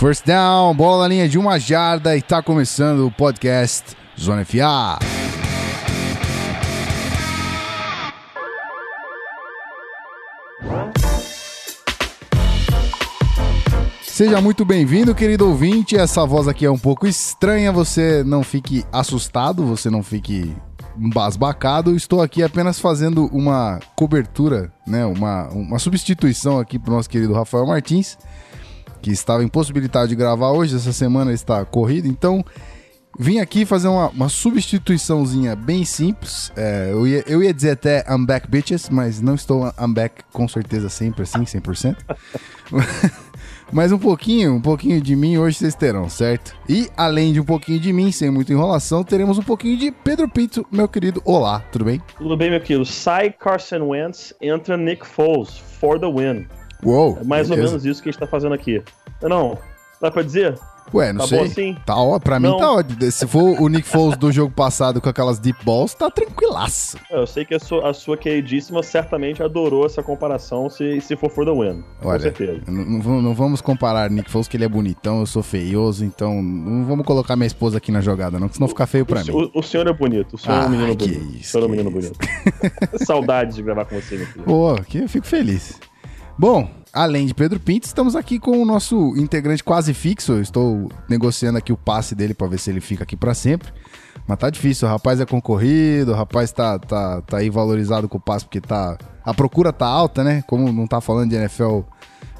First down, bola na linha de uma jarda e tá começando o podcast Zona FA. Seja muito bem-vindo, querido ouvinte. Essa voz aqui é um pouco estranha, você não fique assustado, você não fique embasbacado. Estou aqui apenas fazendo uma cobertura, né, uma, uma substituição aqui para o nosso querido Rafael Martins, que estava impossibilitado de gravar hoje. Essa semana está corrida, então vim aqui fazer uma, uma substituiçãozinha bem simples. É, eu, ia, eu ia dizer até I'm back bitches, mas não estou I'm back com certeza sempre assim, 100%. Mas um pouquinho, um pouquinho de mim hoje vocês terão, certo? E além de um pouquinho de mim, sem muita enrolação, teremos um pouquinho de Pedro Pinto, meu querido. Olá, tudo bem? Tudo bem, meu querido. Sai Carson Wentz, entra Nick Foles, for the win. Uou, É mais beleza. ou menos isso que a gente tá fazendo aqui. Não, dá pra dizer? Ué, não Tá sei. bom assim? Tá, ó, pra Não. mim tá ótimo. Se for o Nick Foles do jogo passado com aquelas deep balls, tá tranquilaço. Eu sei que a sua, a sua queridíssima certamente adorou essa comparação se, se for for the win. Com Olha, certeza. Não, não vamos- comparar Nick Foles, que ele é bonitão, eu sou feioso, então não vamos colocar minha esposa aqui na jogada, não, que senão fica feio pra O, mim. o- o senhor é bonito, o senhor é Ah, um menino que bonito. isso, o senhor é um menino isso. bonito. Saudades de gravar com você, meu filho. Pô, que eu fico feliz. Bom, além de Pedro Pinto, estamos aqui com o nosso integrante quase fixo. Eu estou negociando aqui o passe dele para ver se ele fica aqui para sempre. Mas tá difícil, o rapaz é concorrido, o rapaz tá, tá, tá aí valorizado com o passe porque tá. A procura tá alta, né? Como não tá falando de NFL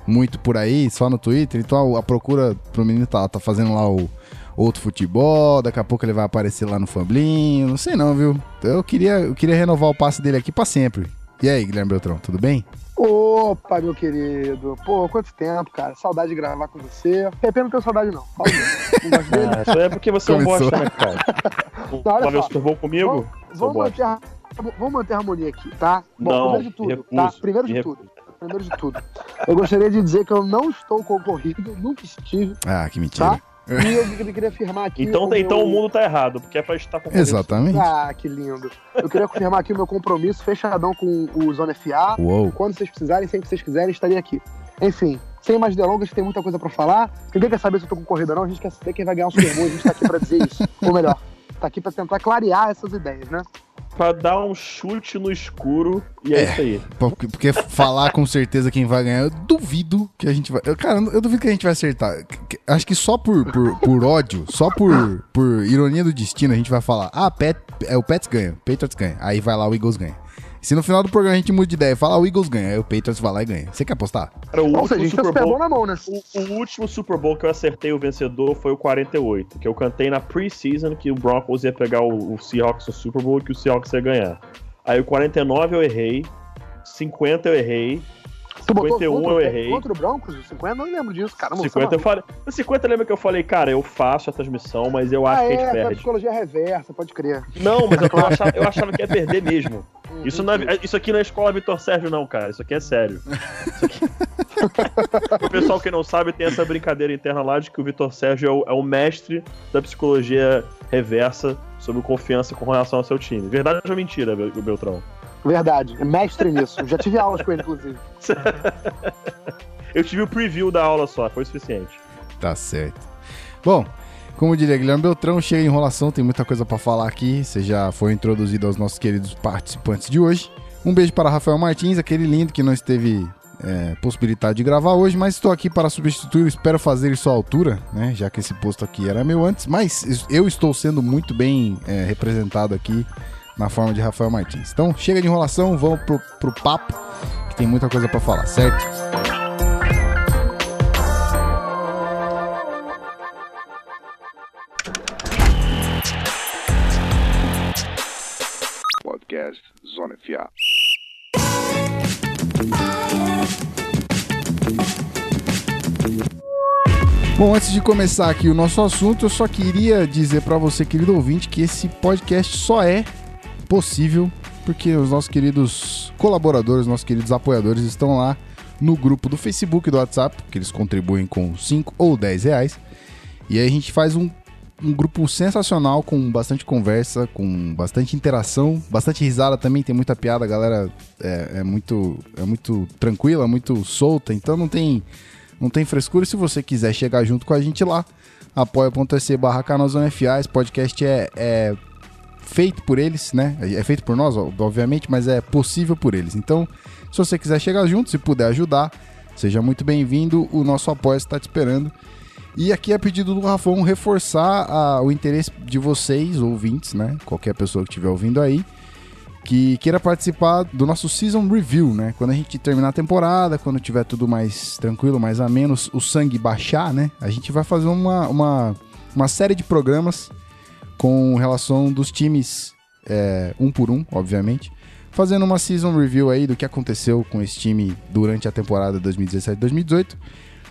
muito por aí, só no Twitter, então a, procura pro menino tá, tá fazendo lá o outro futebol, daqui a pouco ele vai aparecer lá no Famblinho, não sei não, viu? Eu queria, eu queria renovar o passe dele aqui para sempre. E aí, Guilherme Beltrão, tudo bem? Opa, meu querido. Pô, quanto tempo, cara. Saudade de gravar com você. Repena não tenho saudade, não. Não gosto dele. Ah, isso é porque você é um Começou. bosta, né, cara? olha Vai ver o. Super Bowl comigo? Vamos, vamos manter a, vamos manter a harmonia aqui, tá? Bom, Não, primeiro de tudo, recuso, tá? Primeiro de tudo. Primeiro de tudo. Eu gostaria de dizer que eu não estou concorrido, nunca estive, Ah, que mentira. tá? E eu queria- queria afirmar aqui. Então, o então meu- o mundo tá errado, porque é pra estar com Exatamente. Ah, que lindo. Eu queria confirmar aqui o meu compromisso fechadão com o Zona FA. Uou. Quando vocês precisarem, sempre que vocês quiserem, estarei aqui. Enfim, sem mais delongas, tem muita coisa pra falar. Ninguém quer saber se eu tô concorrido ou não, a gente quer saber quem vai ganhar o Super Bowl, a gente tá aqui pra dizer isso. Ou melhor, tá aqui pra tentar clarear essas ideias, né? Pra dar um chute no escuro e é, É. isso aí. Porque, falar com certeza quem vai ganhar, eu duvido que a gente vai. eu- cara, eu duvido que a gente vai acertar. Acho que só por, por, por ódio, só por, por ironia do destino, a gente vai falar: ah, Pet, é, o Pets ganha, o Patriots ganha. Aí vai lá, o Eagles ganha. Se no final do programa a gente muda de ideia e fala, ah, o Eagles ganha, aí o Patriots vai lá e ganha. Você quer apostar? Cara, o seja, a gente o Super Bowl, na mão, né? o, o último Super Bowl que eu acertei o vencedor foi o 48, que eu cantei na pre-season que o Broncos ia pegar o, o Seahawks no Super Bowl e que o Seahawks ia ganhar. Aí o 49 eu errei, 50 eu errei, Tu botou 51 contra, eu errei. Contra o Broncos? O 50? Não lembro disso, cara. Não, 50 eu falei. No 50 lembra que eu falei, cara, eu faço a transmissão, mas eu acho ah, que a gente é, foi a perde. psicologia reversa, pode crer. Não, mas eu, achava, eu achava que ia perder mesmo. Hum, Isso, não é- isso aqui não é escola Vitor Sérgio, não, cara. Isso aqui é sério. Aqui- o pessoal que não sabe tem essa brincadeira interna lá de que o Vitor Sérgio é o, é o mestre da psicologia reversa sobre confiança com relação ao seu time. Verdade ou mentira, Bel- Beltrão? Verdade, é mestre nisso. Já tive aulas com ele, inclusive. Eu tive o preview da aula só, foi o suficiente. Tá certo. Bom, como diria Guilherme Beltrão, chega de enrolação, tem muita coisa pra falar aqui. Você já foi introduzido aos nossos queridos participantes de hoje. Um beijo para Rafael Martins, aquele lindo que não esteve é, possibilidade de gravar hoje, mas estou aqui para substituir, espero fazer isso à altura, né? Já que esse posto aqui era meu antes, mas eu estou sendo muito bem é, representado aqui na forma de Rafael Martins. Então, chega de enrolação, vamos pro, pro papo, que tem muita coisa para falar, certo? Podcast Zona FA. Bom, antes de começar aqui o nosso assunto, eu só queria dizer para você, querido ouvinte, que esse podcast só é possível porque os nossos queridos colaboradores, nossos queridos apoiadores estão lá no grupo do Facebook e do WhatsApp, que eles contribuem com 5 ou 10 reais. E aí a gente faz um, um grupo sensacional, com bastante conversa, com bastante interação, bastante risada também, tem muita piada, a galera é, é muito, é muito tranquila, muito solta, então não tem não tem frescura. Se você quiser chegar junto com a gente lá, apoia.se barra canalzonefa. Esse podcast é, é feito por eles, né? É feito por nós, obviamente, mas é possível por eles. Então, se você quiser chegar junto, se puder ajudar, seja muito bem-vindo. O nosso apoio está te esperando. E aqui é pedido do Rafão reforçar a, o interesse de vocês, ouvintes, né? Qualquer pessoa que estiver ouvindo aí, que queira participar do nosso Season Review, né? Quando a gente terminar a temporada, quando tiver tudo mais tranquilo, mais a menos, o sangue baixar, né? A gente vai fazer uma, uma, uma série de programas com relação dos times é, um por um, obviamente. Fazendo uma Season Review aí do que aconteceu com esse time durante a temporada 2017-2018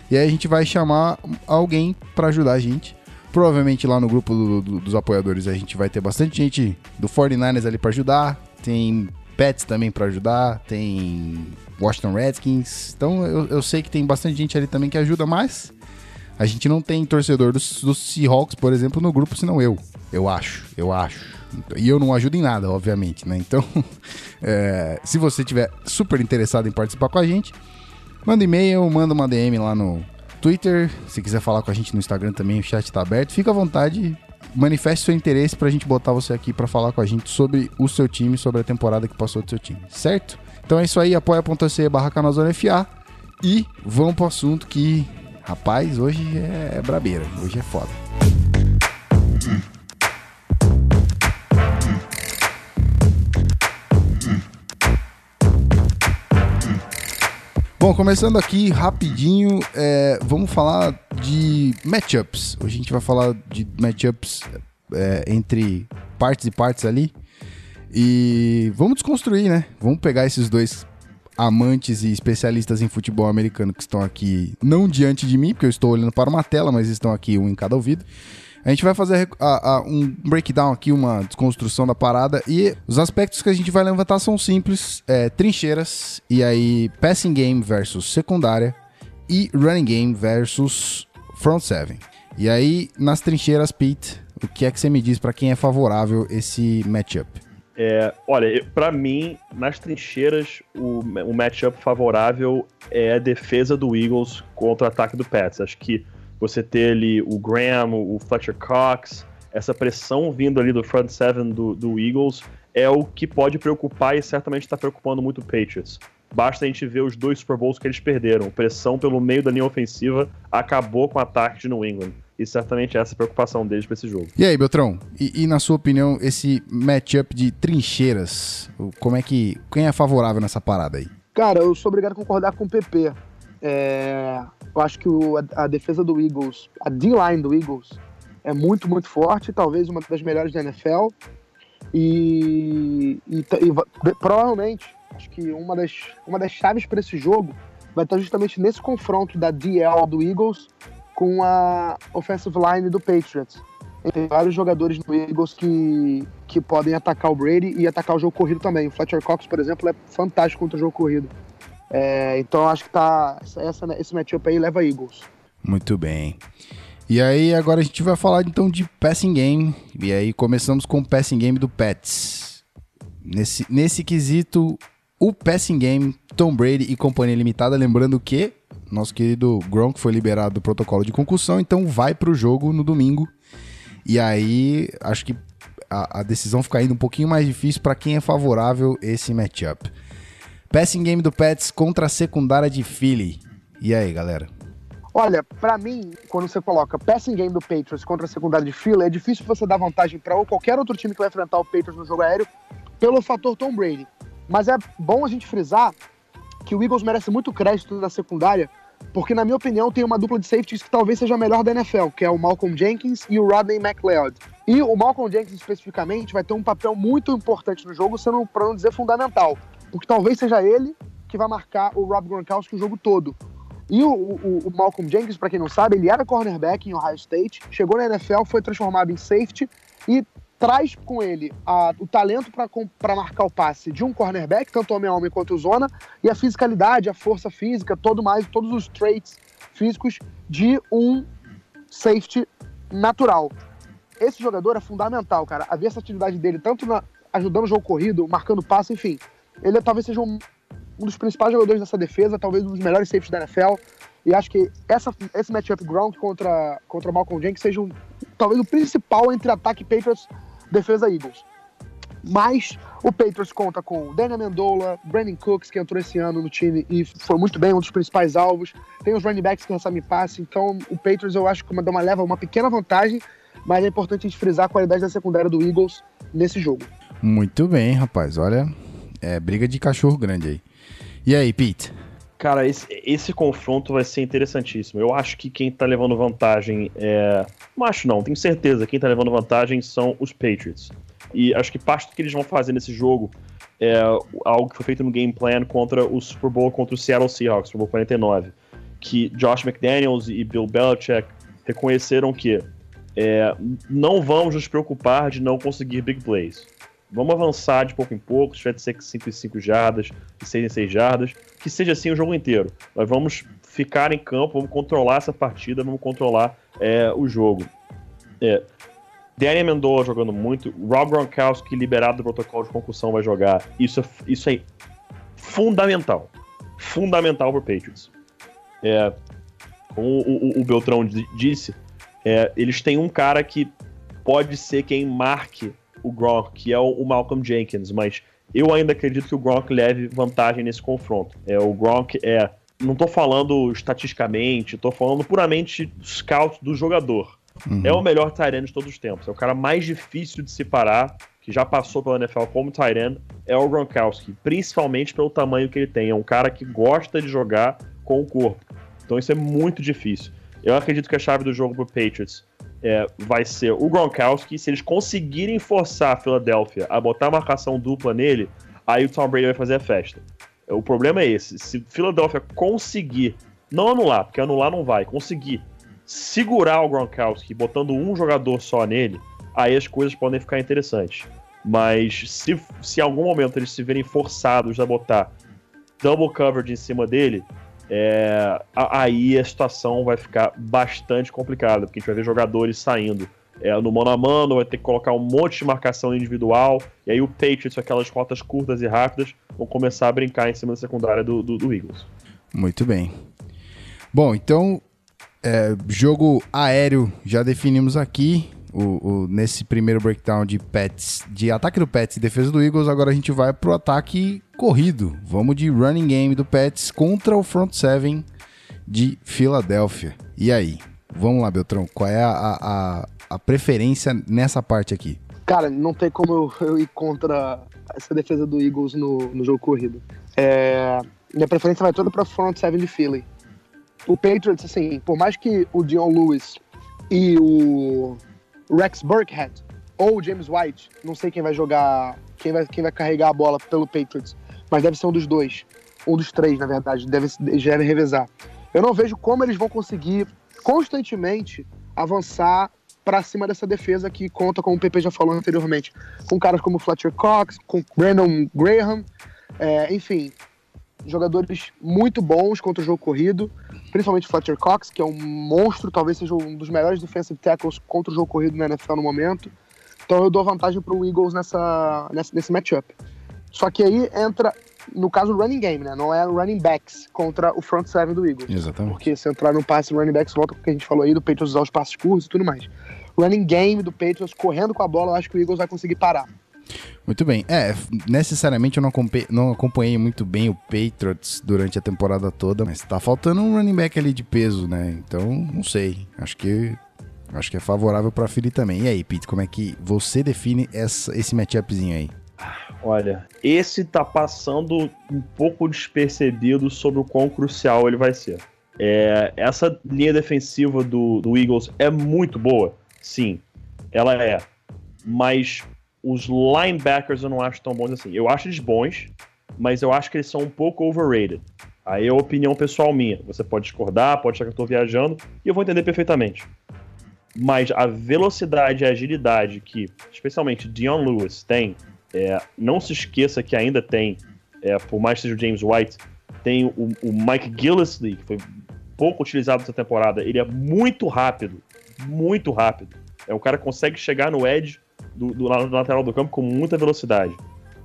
e aí a gente vai chamar alguém para ajudar a gente. Provavelmente lá no grupo do, do, dos apoiadores a gente vai ter bastante gente do 49ers ali para ajudar. Tem Pets também para ajudar. Tem Washington Redskins. Então eu, eu sei que tem bastante gente ali também que ajuda, mas a gente não tem torcedor dos, dos Seahawks, por exemplo, no grupo, senão eu. Eu acho, eu acho. E eu não ajudo em nada, obviamente, né? Então, é, se você tiver super interessado em participar com a gente, Manda e-mail, manda uma DM lá no Twitter. Se quiser falar com a gente no Instagram também, o chat tá aberto. Fica à vontade, manifeste seu interesse pra gente botar você aqui para falar com a gente sobre o seu time, sobre a temporada que passou do seu time, certo? Então é isso aí, apoia.se barra FA e vamos pro assunto que, rapaz, hoje é brabeira, hoje é foda. Bom, começando aqui rapidinho, é, vamos falar de matchups. Hoje a gente vai falar de matchups é, entre partes e partes ali. E vamos desconstruir, né? Vamos pegar esses dois amantes e especialistas em futebol americano que estão aqui, não diante de mim, porque eu estou olhando para uma tela, mas estão aqui um em cada ouvido. A gente vai fazer a, a, um breakdown aqui, uma desconstrução da parada. E os aspectos que a gente vai levantar são simples: é, trincheiras, e aí passing game versus secundária, e running game versus front seven. E aí, nas trincheiras, Pete, o que é que você me diz para quem é favorável esse matchup? É, olha, para mim, nas trincheiras, o, o matchup favorável é a defesa do Eagles contra o ataque do Pets. Acho que você ter ali o Graham, o Fletcher Cox, essa pressão vindo ali do front seven do, do Eagles é o que pode preocupar e certamente está preocupando muito o Patriots. Basta a gente ver os dois Super Bowls que eles perderam. Pressão pelo meio da linha ofensiva acabou com o ataque de New England. E certamente essa é a preocupação deles para esse jogo. E aí, Beltrão? E, e, na sua opinião, esse matchup de trincheiras, como é que. Quem é favorável nessa parada aí? Cara, eu sou obrigado a concordar com o PP. É, eu acho que o, a, a, defesa do Eagles, a D-line do Eagles, é muito, muito forte, talvez uma das melhores da NFL. E, e, e provavelmente, acho que uma das, uma das chaves para esse jogo vai estar justamente nesse confronto da DL do Eagles com a offensive line do Patriots. Tem vários jogadores no Eagles que, que podem atacar o Brady e atacar o jogo corrido também. O Fletcher Cox, por exemplo, é fantástico contra o jogo corrido. É, então acho que tá. Essa, esse matchup aí leva Eagles. Muito bem. E aí, agora a gente vai falar então de passing game. E aí, começamos com o passing game do Pets. Nesse, nesse quesito, o passing game, Tom Brady e companhia limitada. Lembrando que nosso querido Gronk foi liberado do protocolo de concussão, então vai pro jogo no domingo. E aí, acho que a, a decisão fica ainda um pouquinho mais difícil para quem é favorável esse matchup. Passing game do Pets contra a secundária de Philly. E aí, galera? Olha, para mim, quando você coloca passing game do Patriots contra a secundária de Philly, é difícil você dar vantagem para qualquer outro time que vai enfrentar o Patriots no jogo aéreo pelo fator Tom Brady. Mas é bom a gente frisar que o Eagles merece muito crédito na secundária, porque, na minha opinião, tem uma dupla de safeties que talvez seja a melhor da NFL, que é o Malcolm Jenkins e o Rodney McLeod. E o Malcolm Jenkins, especificamente, vai ter um papel muito importante no jogo, sendo, para não dizer fundamental porque talvez seja ele que vai marcar o Rob Gronkowski o jogo todo. E o, o, o Malcolm Jenkins, para quem não sabe, ele era cornerback em Ohio State, chegou na NFL, foi transformado em safety e traz com ele a, o talento para marcar o passe de um cornerback, tanto homem a homem quanto zona, e a fisicalidade, a força física, todo mais, todos os traits físicos de um safety natural. Esse jogador é fundamental, cara. A versatilidade dele, tanto na, ajudando o jogo corrido, marcando passe, enfim, ele talvez seja um, um dos principais jogadores dessa defesa, talvez um dos melhores safes da NFL. E acho que essa, esse matchup Gronk contra, contra Malcolm Jenkins seja um, talvez o principal entre ataque Patriots defesa Eagles. Mas o Patriots conta com Daniel Mendola, Brandon Cooks, que entrou esse ano no time e foi muito bem, um dos principais alvos. Tem os running backs que recebem passe. Então, o Patriots eu acho que uma, uma leva uma pequena vantagem, mas é importante a gente frisar a qualidade da secundária do Eagles nesse jogo. Muito bem, rapaz. Olha, é briga de cachorro grande aí. E aí, Pete? Cara, esse, esse confronto vai ser interessantíssimo. Eu acho que quem tá levando vantagem é. Não acho, não, tenho certeza. Quem tá levando vantagem são os Patriots. E acho que parte do que eles vão fazer nesse jogo é algo que foi feito no game plan contra o Super Bowl contra o Seattle Seahawks, Super Bowl 49. Que Josh McDaniels e Bill Belichick reconheceram que é, não vamos nos preocupar de não conseguir big plays. Vamos avançar de pouco em pouco, se tiver de ser 5 em 5 jardas, de 6 em 6 jardas, que seja assim o jogo inteiro. Nós vamos ficar em campo, vamos controlar essa partida, vamos controlar é, o jogo. É, Danny Mendola jogando muito, Rob Gronkowski liberado do protocolo de concussão vai jogar. Isso, é, isso é fundamental. Fundamental para Patriots. É, como o, o, o Beltrão disse, é, eles têm um cara que pode ser quem marque o Gronk, que é o, o Malcolm Jenkins, mas eu ainda acredito que o Gronk leve vantagem nesse confronto. É, o Gronk é. Não tô falando estatisticamente, tô falando puramente scout do jogador. Uhum. É o melhor Tyrant de todos os tempos. É o cara mais difícil de se parar, que já passou pela NFL como Tyrant, é o Gronkowski. Principalmente pelo tamanho que ele tem. É um cara que gosta de jogar com o corpo. Então isso é muito difícil. Eu acredito que a chave do jogo pro Patriots é, vai ser o Gronkowski. Se eles conseguirem forçar a Philadelphia a botar a marcação dupla nele, aí o Tom Brady vai fazer a festa. O problema é esse: se Philadelphia conseguir, não anular, porque anular não vai, conseguir segurar o Gronkowski botando um jogador só nele, aí as coisas podem ficar interessantes. Mas se, se em algum momento eles se verem forçados a botar double coverage em cima dele, é, aí a situação vai ficar bastante complicada, porque a gente vai ver jogadores saindo é, no mano a mano, vai ter que colocar um monte de marcação individual, e aí o Patriots, aquelas rotas curtas e rápidas, vão começar a brincar em cima da secundária do, do, do Eagles. Muito bem. Bom, então, é, jogo aéreo já definimos aqui. O, o, nesse primeiro breakdown de Pets, de ataque do Pets e defesa do Eagles, agora a gente vai pro ataque corrido. Vamos de running game do Pets contra o front seven de Filadélfia. E aí? Vamos lá, Beltrão, qual é a, a, a preferência nessa parte aqui? Cara, não tem como eu, eu ir contra essa defesa do Eagles no, no jogo corrido. É, minha preferência vai toda para front seven de Philly. O Patriots, assim, por mais que o Dion Lewis e o Rex Burkhead ou James White, não sei quem vai jogar, quem vai, quem vai carregar a bola pelo Patriots, mas deve ser um dos dois, um dos três, na verdade, deve, deve revezar. Eu não vejo como eles vão conseguir constantemente avançar para cima dessa defesa que conta, como o PP já falou anteriormente, com caras como Fletcher Cox, com Brandon Graham, é, enfim, jogadores muito bons contra o jogo corrido, principalmente Fletcher Cox, que é um monstro, talvez seja um dos melhores defensive tackles contra o jogo corrido na NFL no momento. Então eu dou vantagem para o Eagles nessa, nessa, nesse matchup. Só que aí entra, no caso, o running game, né? Não é running backs contra o front seven do Eagles. Exatamente. Porque se entrar no passe running backs, volta com o que a gente falou aí, do Patriots usar os passes curtos e tudo mais. Running game do Patriots, correndo com a bola, eu acho que o Eagles vai conseguir parar. Muito bem. É, necessariamente eu não acompanhei, não acompanhei muito bem o Patriots durante a temporada toda, mas tá faltando um running back ali de peso, né? Então, não sei. Acho que acho que é favorável para Philly também. E aí, Pete, como é que você define essa, esse matchupzinho aí? Olha, esse tá passando um pouco despercebido sobre o quão crucial ele vai ser. É, essa linha defensiva do, do Eagles é muito boa, sim, ela é. Mas os linebackers eu não acho tão bons assim. Eu acho eles bons, mas eu acho que eles são um pouco overrated. Aí é a opinião pessoal minha. Você pode discordar, pode achar que eu estou viajando, e eu vou entender perfeitamente. Mas a velocidade e a agilidade que, especialmente, Dion Lewis tem, é, não se esqueça que ainda tem, é, por mais que seja o James White, tem o, o Mike Gillisley, que foi pouco utilizado essa temporada. Ele é muito rápido, muito rápido. É um cara consegue chegar no edge do, do, lateral do campo com muita velocidade.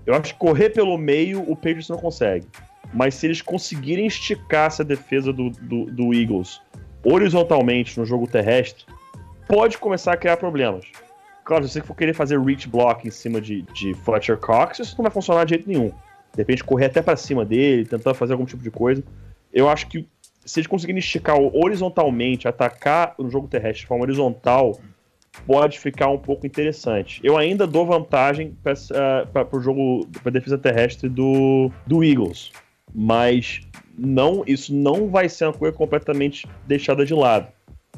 Eu acho que correr pelo meio o Patriots não consegue. Mas se eles conseguirem esticar essa defesa do, do, do Eagles horizontalmente no jogo terrestre, pode começar a criar problemas. Claro, se você for querer fazer reach block em cima de, de Fletcher Cox, isso não vai funcionar de jeito nenhum. De repente, correr até para cima dele, tentar fazer algum tipo de coisa. Eu acho que se eles conseguirem esticar horizontalmente, atacar no jogo terrestre de forma horizontal, pode ficar um pouco interessante. Eu ainda dou vantagem para uh, o jogo, para defesa terrestre do, do Eagles, mas não, isso não vai ser uma coisa completamente deixada de lado.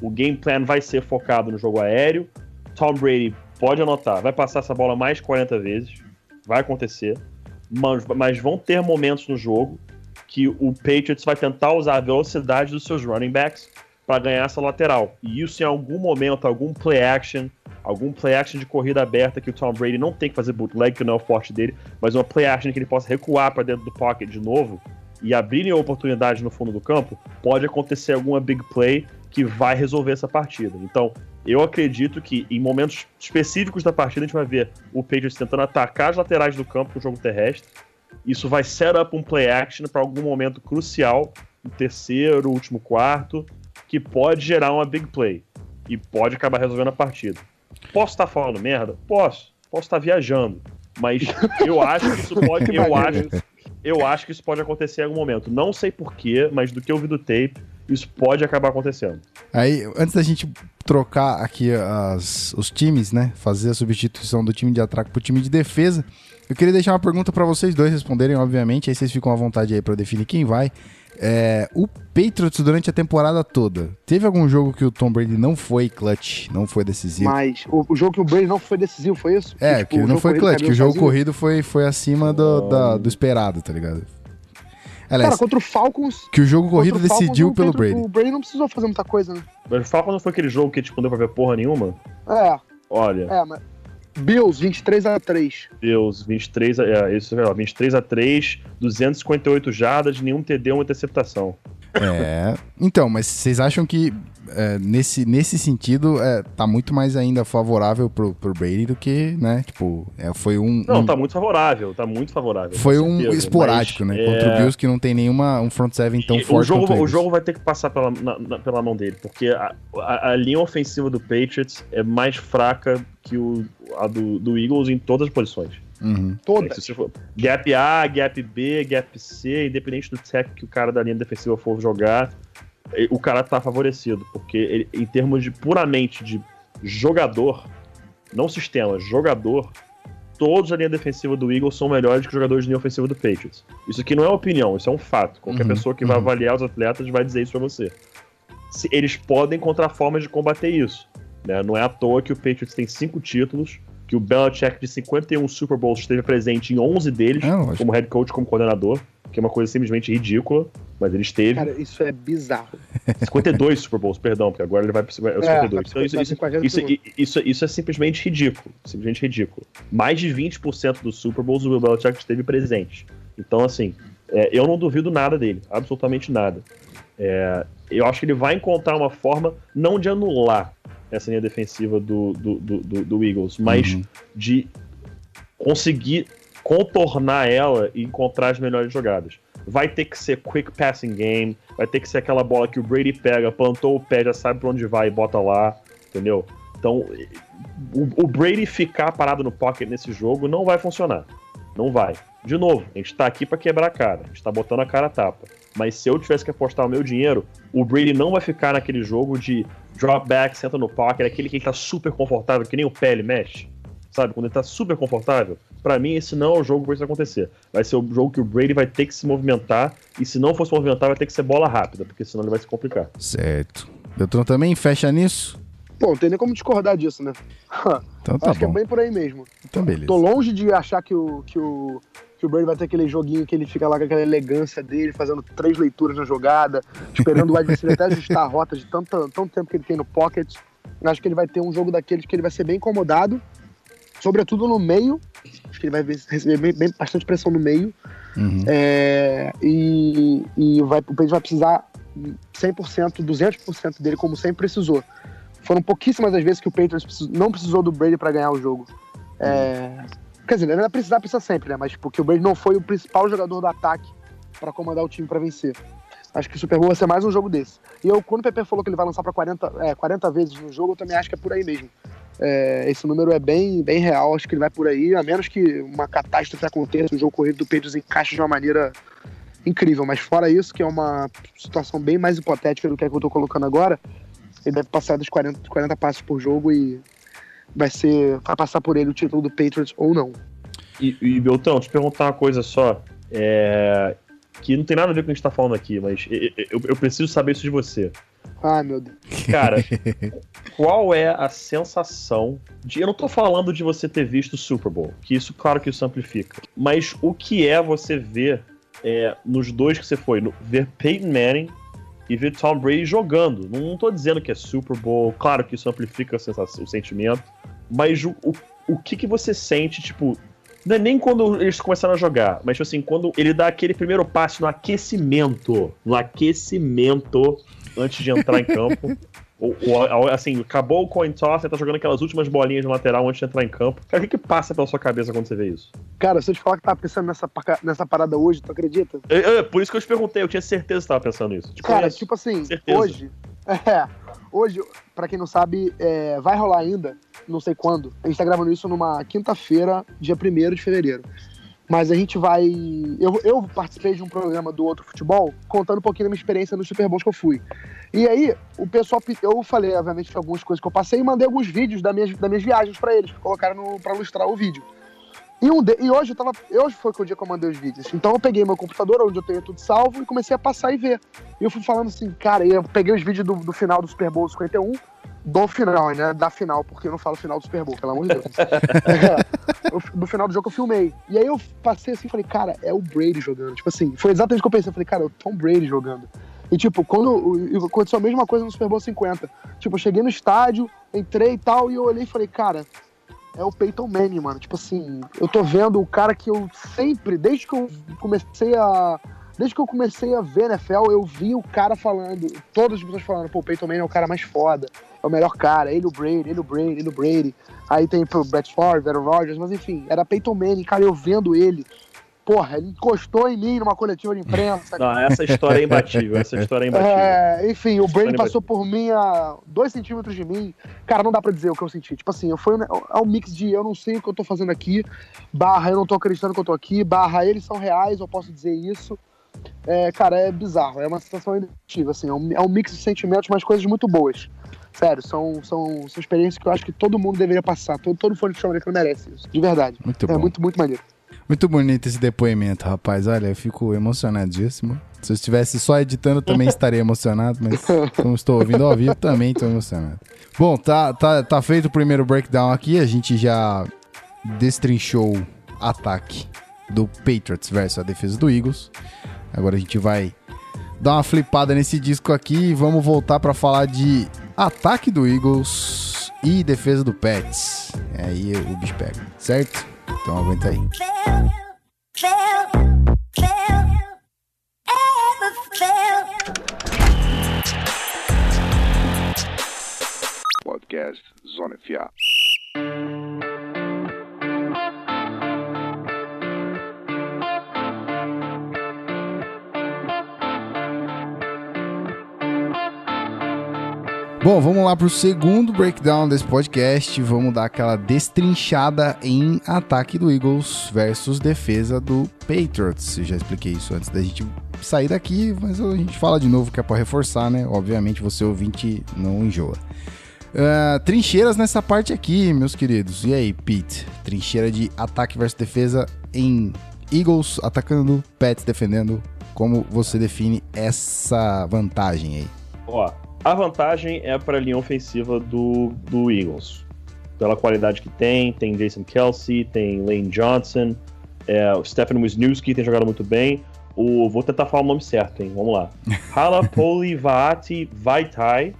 O game plan vai ser focado no jogo aéreo. Tom Brady pode anotar, vai passar essa bola mais 40 vezes, vai acontecer, mas, mas vão ter momentos no jogo que o Patriots vai tentar usar a velocidade dos seus running backs para ganhar essa lateral. E isso em algum momento, algum play action, algum play action de corrida aberta que o Tom Brady não tem que fazer bootleg, que não é o forte dele, mas uma play action que ele possa recuar para dentro do pocket de novo e abrirem oportunidade no fundo do campo, pode acontecer alguma big play que vai resolver essa partida. Então, eu acredito que em momentos específicos da partida a gente vai ver o Patriots tentando atacar as laterais do campo com o jogo terrestre. Isso vai set up um play action para algum momento crucial, terceiro, último quarto, que pode gerar uma big play e pode acabar resolvendo a partida. Posso estar falando merda? Posso. Posso estar viajando. Mas eu acho que isso pode. eu, acho, eu acho que isso pode acontecer em algum momento. Não sei porquê, mas do que eu vi do tape, isso pode acabar acontecendo. Aí, antes da gente trocar aqui as, os times, né? Fazer a substituição do time de ataque pro time de defesa, eu queria deixar uma pergunta para vocês dois responderem, obviamente. Aí vocês ficam à vontade aí para definir quem vai. É, o Patriots durante a temporada toda, teve algum jogo que o Tom Brady não foi clutch, não foi decisivo? Mas o, o jogo que o Brady não foi decisivo foi isso? É, que, tipo, que não foi clutch, que o jogo corrido foi, foi acima do, da, do esperado, tá ligado? Aliás, Cara, contra o Falcons. Que o jogo corrido decidiu pelo Brady. O Brady não precisou fazer muita coisa, né? Mas o Falcons não foi aquele jogo que tipo, não deu pra ver porra nenhuma? É. Olha. É, mas. Bills, 23 a 3 Bills, 23 a, é, isso, é, 23 a 3 258 jardas, nenhum TD, uma interceptação. É. Então, mas vocês acham que é, nesse, nesse sentido é, tá muito mais ainda favorável pro, pro Brady do que, né? Tipo, é, foi um. Não, um... tá muito favorável, tá muito favorável. Foi um certeza, esporádico, né? Contra o é Bills que não tem nenhuma um front seven tão e forte. O jogo, o jogo vai ter que passar pela, na, na, pela mão dele, porque a, a, a, linha ofensiva do Patriots é mais fraca que o, a do, do Eagles em todas as posições. Uhum. Todas. Gap A, gap B, gap C, independente do tech que o cara da linha defensiva for jogar, o cara tá favorecido, porque ele, em termos de puramente de jogador, não sistema, jogador, todos a linha defensiva do Eagles são melhores que os jogadores de linha ofensiva do Patriots. Isso aqui não é opinião, isso é um fato. Qualquer uhum, pessoa que uhum. vai avaliar os atletas vai dizer isso pra você. Se, eles podem encontrar formas de combater isso. Né? Não é à toa que o Patriots tem cinco títulos, que o Belichick de 51 Super Bowls esteve presente em 11 deles, é, como head coach, como coordenador, que é uma coisa simplesmente ridícula, mas ele esteve. Cara, isso é bizarro. 52 Super Bowls, perdão, porque agora ele vai para é, 52. É, então, isso, isso, isso, isso, isso, é simplesmente ridículo. Simplesmente ridículo. Mais de 20% dos Super Bowls o Bill Belichick esteve presente. Então, assim, é, eu não duvido nada dele, absolutamente nada. É, eu acho que ele vai encontrar uma forma, não de anular essa linha defensiva do, do, do, do Eagles, mas uhum. de conseguir contornar ela e encontrar as melhores jogadas. Vai ter que ser quick passing game, vai ter que ser aquela bola que o Brady pega, plantou o pé, já sabe pra onde vai e bota lá, entendeu? Então, o, o Brady ficar parado no pocket nesse jogo não vai funcionar. Não vai. De novo, a gente tá aqui para quebrar a cara, a gente tá botando a cara a tapa. Mas se eu tivesse que apostar o meu dinheiro, o Brady não vai ficar naquele jogo de drop back, senta no pocket, aquele que ele tá super confortável, que nem o pé ele mexe. Sabe? Quando ele tá super confortável. para mim, esse não é o jogo pra isso acontecer. Vai ser o jogo que o Brady vai ter que se movimentar. E se não for se movimentar, vai ter que ser bola rápida, porque senão ele vai se complicar. Certo. Beltrão também fecha nisso? Pô, não tem nem como discordar disso, né? Então tá Acho bom. que é bem por aí mesmo. Então, beleza. Tô longe de achar que o, que o, que o Brady vai ter aquele joguinho que ele fica lá com aquela elegância dele, fazendo três leituras na jogada, esperando o adversário até ajustar a rota de tanto, tanto tempo que ele tem no pocket. Acho que ele vai ter um jogo daqueles que ele vai ser bem incomodado, sobretudo no meio. Acho que ele vai receber bem, bem bastante pressão no meio. Uhum. É, e e vai, o Patriots vai precisar 100%, 200% dele, como sempre precisou. Foram pouquíssimas as vezes que o Patriots não precisou do Brady para ganhar o jogo. É, Quer dizer, ele vai precisar, precisa sempre, né? Mas porque o Brady não foi o principal jogador do ataque pra comandar o time pra vencer. Acho que o Super Bowl vai ser mais um jogo desse. E eu, quando o Pepe falou que ele vai lançar pra 40, é, 40 vezes no jogo, eu também acho que é por aí mesmo. É, esse número é bem, bem real, acho que ele vai por aí, a menos que uma catástrofe aconteça, o jogo corrido do Patriots encaixe de uma maneira incrível. Mas fora isso, que é uma situação bem mais hipotética do que a que eu tô colocando agora, ele deve passar dos 40, 40 passos por jogo e vai ser. Vai passar por ele o título do Patriots ou não. E, e Beltão, te perguntar uma coisa só. É, que não tem nada a ver com o que a gente tá falando aqui, mas eu, eu, eu preciso saber isso de você. Ai, meu Deus. Cara, qual é a sensação de. Eu não tô falando de você ter visto o Super Bowl, que isso, claro que isso amplifica. Mas o que é você ver é, nos dois que você foi, no, ver Peyton Manning e ver Tom Brady jogando. Não, tô dizendo que é Super Bowl, claro que isso amplifica a sensação, o sentimento, mas o, o, o que, que você sente, tipo, não é nem quando eles começaram a jogar, mas tipo assim, quando ele dá aquele primeiro passo no aquecimento, no aquecimento antes de entrar em campo. Ou, ou, assim, acabou o coin toss, você tá jogando aquelas últimas bolinhas de lateral antes de entrar em campo. Cara, o que, que passa pela sua cabeça quando você vê isso? Cara, se eu te falar que tava pensando nessa, nessa parada hoje, tu acredita? Por isso que eu te perguntei, eu tinha certeza que tava pensando nisso. Te Cara, conheço. tipo assim, certeza. hoje. É, hoje, pra quem não sabe, é, vai rolar ainda, não sei quando. A gente tá gravando isso numa quinta-feira, dia 1 de fevereiro. Mas a gente vai. Eu, eu participei de um programa do Outro Futebol contando um pouquinho da minha experiência nos Super Bowls que eu fui. E aí, o pessoal. Eu falei, obviamente, algumas coisas que eu passei e mandei alguns vídeos das minhas, das minhas viagens para eles, que colocaram pra ilustrar o vídeo. E, um de, e hoje eu tava. Hoje foi o dia que eu mandei os vídeos. Então eu peguei meu computador, onde eu tenho tudo salvo, e comecei a passar e ver. E eu fui falando assim, cara, eu peguei os vídeos do, do final do Super Bowl 51 do final, né? Da final, porque eu não falo final do Super Bowl, pelo amor de Deus. do final do jogo eu filmei. E aí eu passei assim e falei, cara, é o Brady jogando. Tipo assim, foi exatamente o que eu pensei. Eu falei, cara, é o Tom Brady jogando. E tipo, quando aconteceu a mesma coisa no Super Bowl 50. Tipo, eu cheguei no estádio, entrei e tal, e eu olhei e falei, cara, é o Peyton Manning, mano. Tipo assim, eu tô vendo o cara que eu sempre, desde que eu comecei a Desde que eu comecei a ver NFL, eu vi o cara falando, todas as pessoas falando, pô, o Peyton Manning é o cara mais foda, é o melhor cara, ele o Brady, ele o Brady, ele o Brady. Aí tem o Brett Favre, Aaron Rodgers, mas enfim, era Peyton Manning, cara, eu vendo ele, porra, ele encostou em mim numa coletiva de imprensa. Não, essa história é imbatível, essa história é imbatível. É, enfim, o Brady passou por mim a dois centímetros de mim. Cara, não dá pra dizer o que eu senti. Tipo assim, foi um, é um mix de eu não sei o que eu tô fazendo aqui, barra eu não tô acreditando que eu tô aqui, barra eles são reais, eu posso dizer isso é, cara, é bizarro. É uma sensação emotiva, assim. É um, é um, mix de sentimentos, mas coisas muito boas. Sério, são, são, são experiências que eu acho que todo mundo deveria passar. Todo, todo fã de americano merece isso. De verdade. Muito é bom. muito, muito maneiro. Muito bonito esse depoimento, rapaz. Olha, eu fico emocionadíssimo. Se eu estivesse só editando, também estaria emocionado, mas como estou ouvindo ao vivo, também estou emocionado. Bom, tá, tá, tá feito o primeiro breakdown aqui. A gente já destrinchou ataque do Patriots versus a defesa do Eagles. Agora a gente vai dar uma flipada nesse disco aqui e vamos voltar para falar de ataque do Eagles e defesa do Pets. Aí o bicho pega, certo? Então aguenta aí. Podcast Zona FA. Bom, vamos lá para o segundo breakdown desse podcast. Vamos dar aquela destrinchada em ataque do Eagles versus defesa do Patriots. Eu já expliquei isso antes da gente sair daqui, mas a gente fala de novo que é para reforçar, né? Obviamente você ouvinte não enjoa. Uh, trincheiras nessa parte aqui, meus queridos. E aí, Pete? Trincheira de ataque versus defesa em Eagles atacando, Pets defendendo. Como você define essa vantagem aí? Ó, a vantagem é para a linha ofensiva do, do Eagles. Pela qualidade que tem, tem Jason Kelsey, tem Lane Johnson, é, o Stephen Wisniewski tem jogado muito bem. O, vou tentar falar o nome certo, hein? Vamos lá. Halapoli Vaati Vaitai.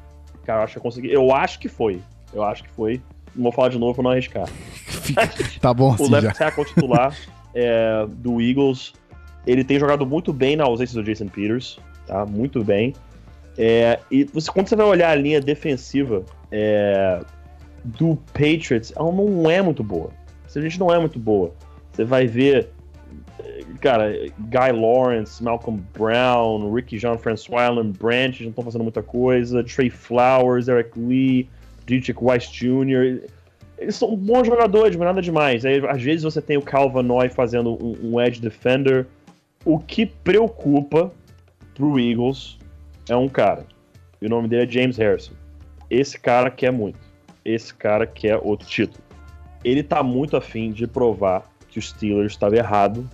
Cara, eu acho que eu consegui. Eu acho que foi. Eu acho que foi. Não vou falar de novo pra não arriscar. tá bom, O left tackle titular é, do Eagles. Ele tem jogado muito bem na ausência do Jason Peters. Tá? Muito bem. É, e você, quando você vai olhar a linha defensiva é, do Patriots, ela não é muito boa. A gente não é muito boa. Você vai ver. cara, Guy Lawrence, Malcolm Brown, Ricky Jean Francois, Alan Branch não estão fazendo muita coisa. Trey Flowers, Eric Lee, Dietrich Weiss Jr. Eles são bons jogadores, mas nada demais. Aí, às vezes você tem o Calvin Noy fazendo um, um edge defender. O que preocupa pro Eagles é um cara. E o nome dele é James Harrison. Esse cara quer muito. Esse cara quer outro título. Ele tá muito afim de provar que o Steelers estava errado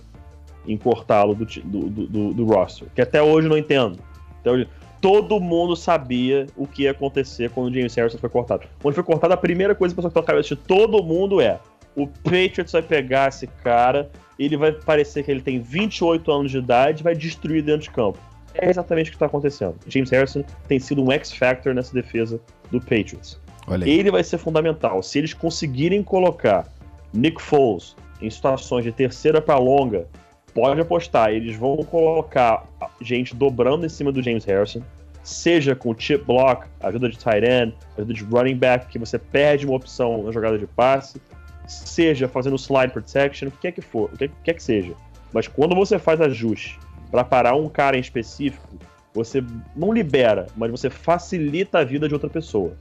em cortá-lo do, do, do, do, roster. Que até hoje não entendo. Hoje, todo mundo sabia o que ia acontecer quando o James Harrison foi cortado. Quando foi cortado, a primeira coisa que passou pela cabeça de todo mundo é: o Patriots vai pegar esse cara, ele vai parecer que ele tem 28 anos de idade e vai destruir dentro de campo. É exatamente o que está acontecendo. James Harrison tem sido um X-Factor nessa defesa do Patriots. Ele vai ser fundamental. Se eles conseguirem colocar Nick Foles em situações de terceira para longa, pode apostar, eles vão colocar gente dobrando em cima do James Harrison, seja com chip block, ajuda de tight end, ajuda de running back, que você perde uma opção na jogada de passe, seja fazendo slide protection, o que quer que for, o que quer que seja. Mas quando você faz ajuste para parar um cara em específico, você não libera, mas você facilita a vida de outra pessoa.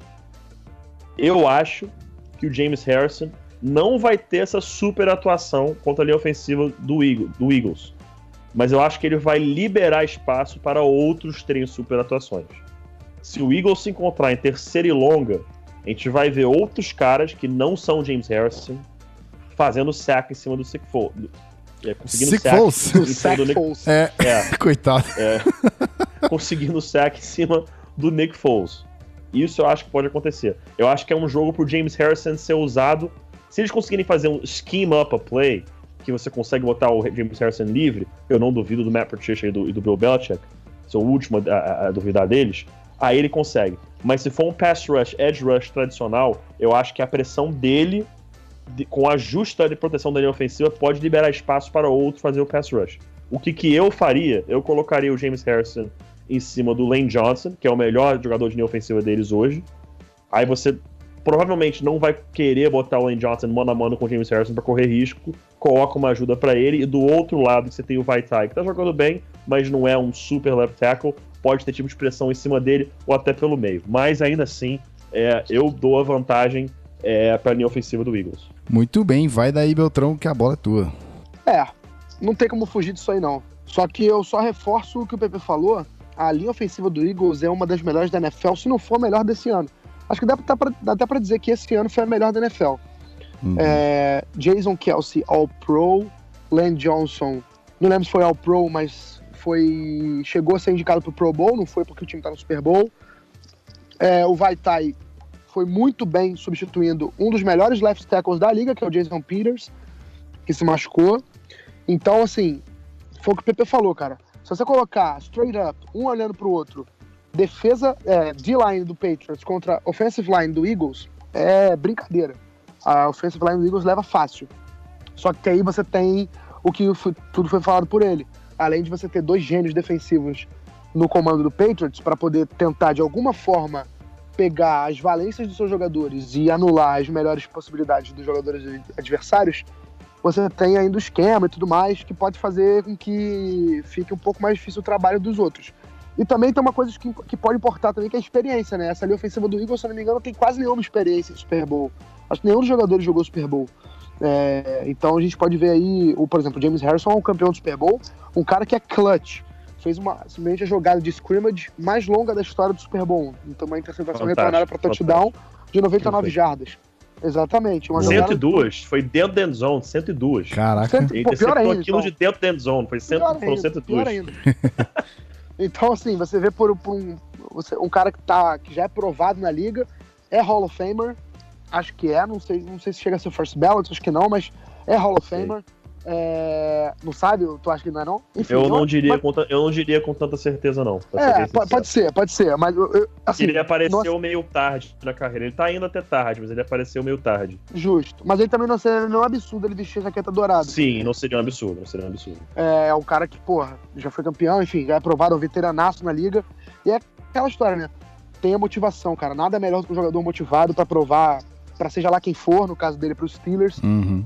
Eu acho que o James Harrison não vai ter essa super atuação contra a linha ofensiva do, Eagle, do Eagles. Mas eu acho que ele vai liberar espaço para outros terem super atuações. Se o Eagles se encontrar em terceira e longa, a gente vai ver outros caras que não são James Harrison fazendo sack em cima do Sick. É, conseguindo Sick sack Foles. Em cima do Nick... É, é. coitado. É, conseguindo sack em cima do Nick Foles. Isso eu acho que pode acontecer. Eu acho que é um jogo pro James Harrison ser usado se eles conseguirem fazer um scheme up a play, que você consegue botar o James Harrison livre, eu não duvido do Matt Patricia e do, e do Bill Belichick, sou o último a, a, a, duvidar deles, aí ele consegue. Mas se for um pass rush, edge rush tradicional, eu acho que a pressão dele, de, com a justa de proteção da linha ofensiva, pode liberar espaço para outro fazer o pass rush. O que, que eu faria? Eu colocaria o James Harrison em cima do Lane Johnson, que é o melhor jogador de linha ofensiva deles hoje. Aí você provavelmente não vai querer botar o Lane Johnson mano a mano com o James Harrison para correr risco, coloca uma ajuda para ele, e do outro lado você tem o Vaitai, que tá jogando bem, mas não é um super left tackle, pode ter tipo de pressão em cima dele ou até pelo meio. Mas ainda assim, é, eu dou a vantagem é, para a linha ofensiva do Eagles. Muito bem, vai daí, Beltrão, que a bola é tua. É, não tem como fugir disso aí não. Só que eu só reforço o que o Pepe falou, a linha ofensiva do Eagles é uma das melhores da NFL, se não for a melhor desse ano. Acho que dá, pra, dá até pra dizer que esse ano foi a melhor da NFL. Uhum. É, Jason Kelsey, All-Pro. Len Johnson, não lembro se foi All-Pro, mas foi chegou a ser indicado pro Pro Bowl, não foi porque o time tá no Super Bowl. É, o Vaitai foi muito bem substituindo um dos melhores left tackles da liga, que é o Jason Peters, que se machucou. Então, assim, foi o que o Pepe falou, cara. Se você colocar straight up, um olhando pro outro, defesa é, D-line do Patriots contra offensive line do Eagles é brincadeira. A offensive line do Eagles leva fácil. Só que aí você tem o que tudo foi falado por ele. Além de você ter dois gênios defensivos no comando do Patriots para poder tentar de alguma forma pegar as valências dos seus jogadores e anular as melhores possibilidades dos jogadores adversários, você tem ainda o esquema e tudo mais que pode fazer com que fique um pouco mais difícil o trabalho dos outros. E também tem uma coisa que, que pode importar também, que é a experiência, né? Essa linha ofensiva do Eagles, se não me engano, tem quase nenhuma experiência em Super Bowl. Acho que nenhum dos jogadores jogou Super Bowl. É, então a gente pode ver aí, o, por exemplo, o James Harrison é um campeão do Super Bowl, um cara que é clutch. Fez uma, simplesmente a jogada de scrimmage mais longa da história do Super Bowl. Então uma interceptação retornada para touchdown de 99 jardas. Exatamente. Uma 102, jogada... foi dentro da end zone, 102. Caraca. Cento... Ele interceptou aquilo então. de dentro da end zone, foi cento... foram 102. Pior ainda. Então, assim, você vê por, por um, você, um cara que, tá, que já é provado na liga, é Hall of Famer, acho que é, não sei, não sei se chega a ser first ballot, acho que não, mas é Hall of Famer. É, não sabe? Tu acha que não é não? Enfim, eu, não diria mas... com, eu não diria com tanta certeza, não. É, pode ser, pode ser, mas eu, assim, Ele apareceu nossa... meio tarde na carreira. Ele tá indo até tarde, mas ele apareceu meio tarde. Justo. Mas ele também não seria um absurdo ele vestir a jaqueta dourada. Sim, não seria um absurdo, não seria um absurdo. É, é um cara que, porra, já foi campeão, enfim, já é provado, um veteranaço na liga. E é aquela história, né? Tem a motivação, cara. Nada melhor do que um jogador motivado para provar, para seja lá quem for, no caso dele, pros Steelers. Uhum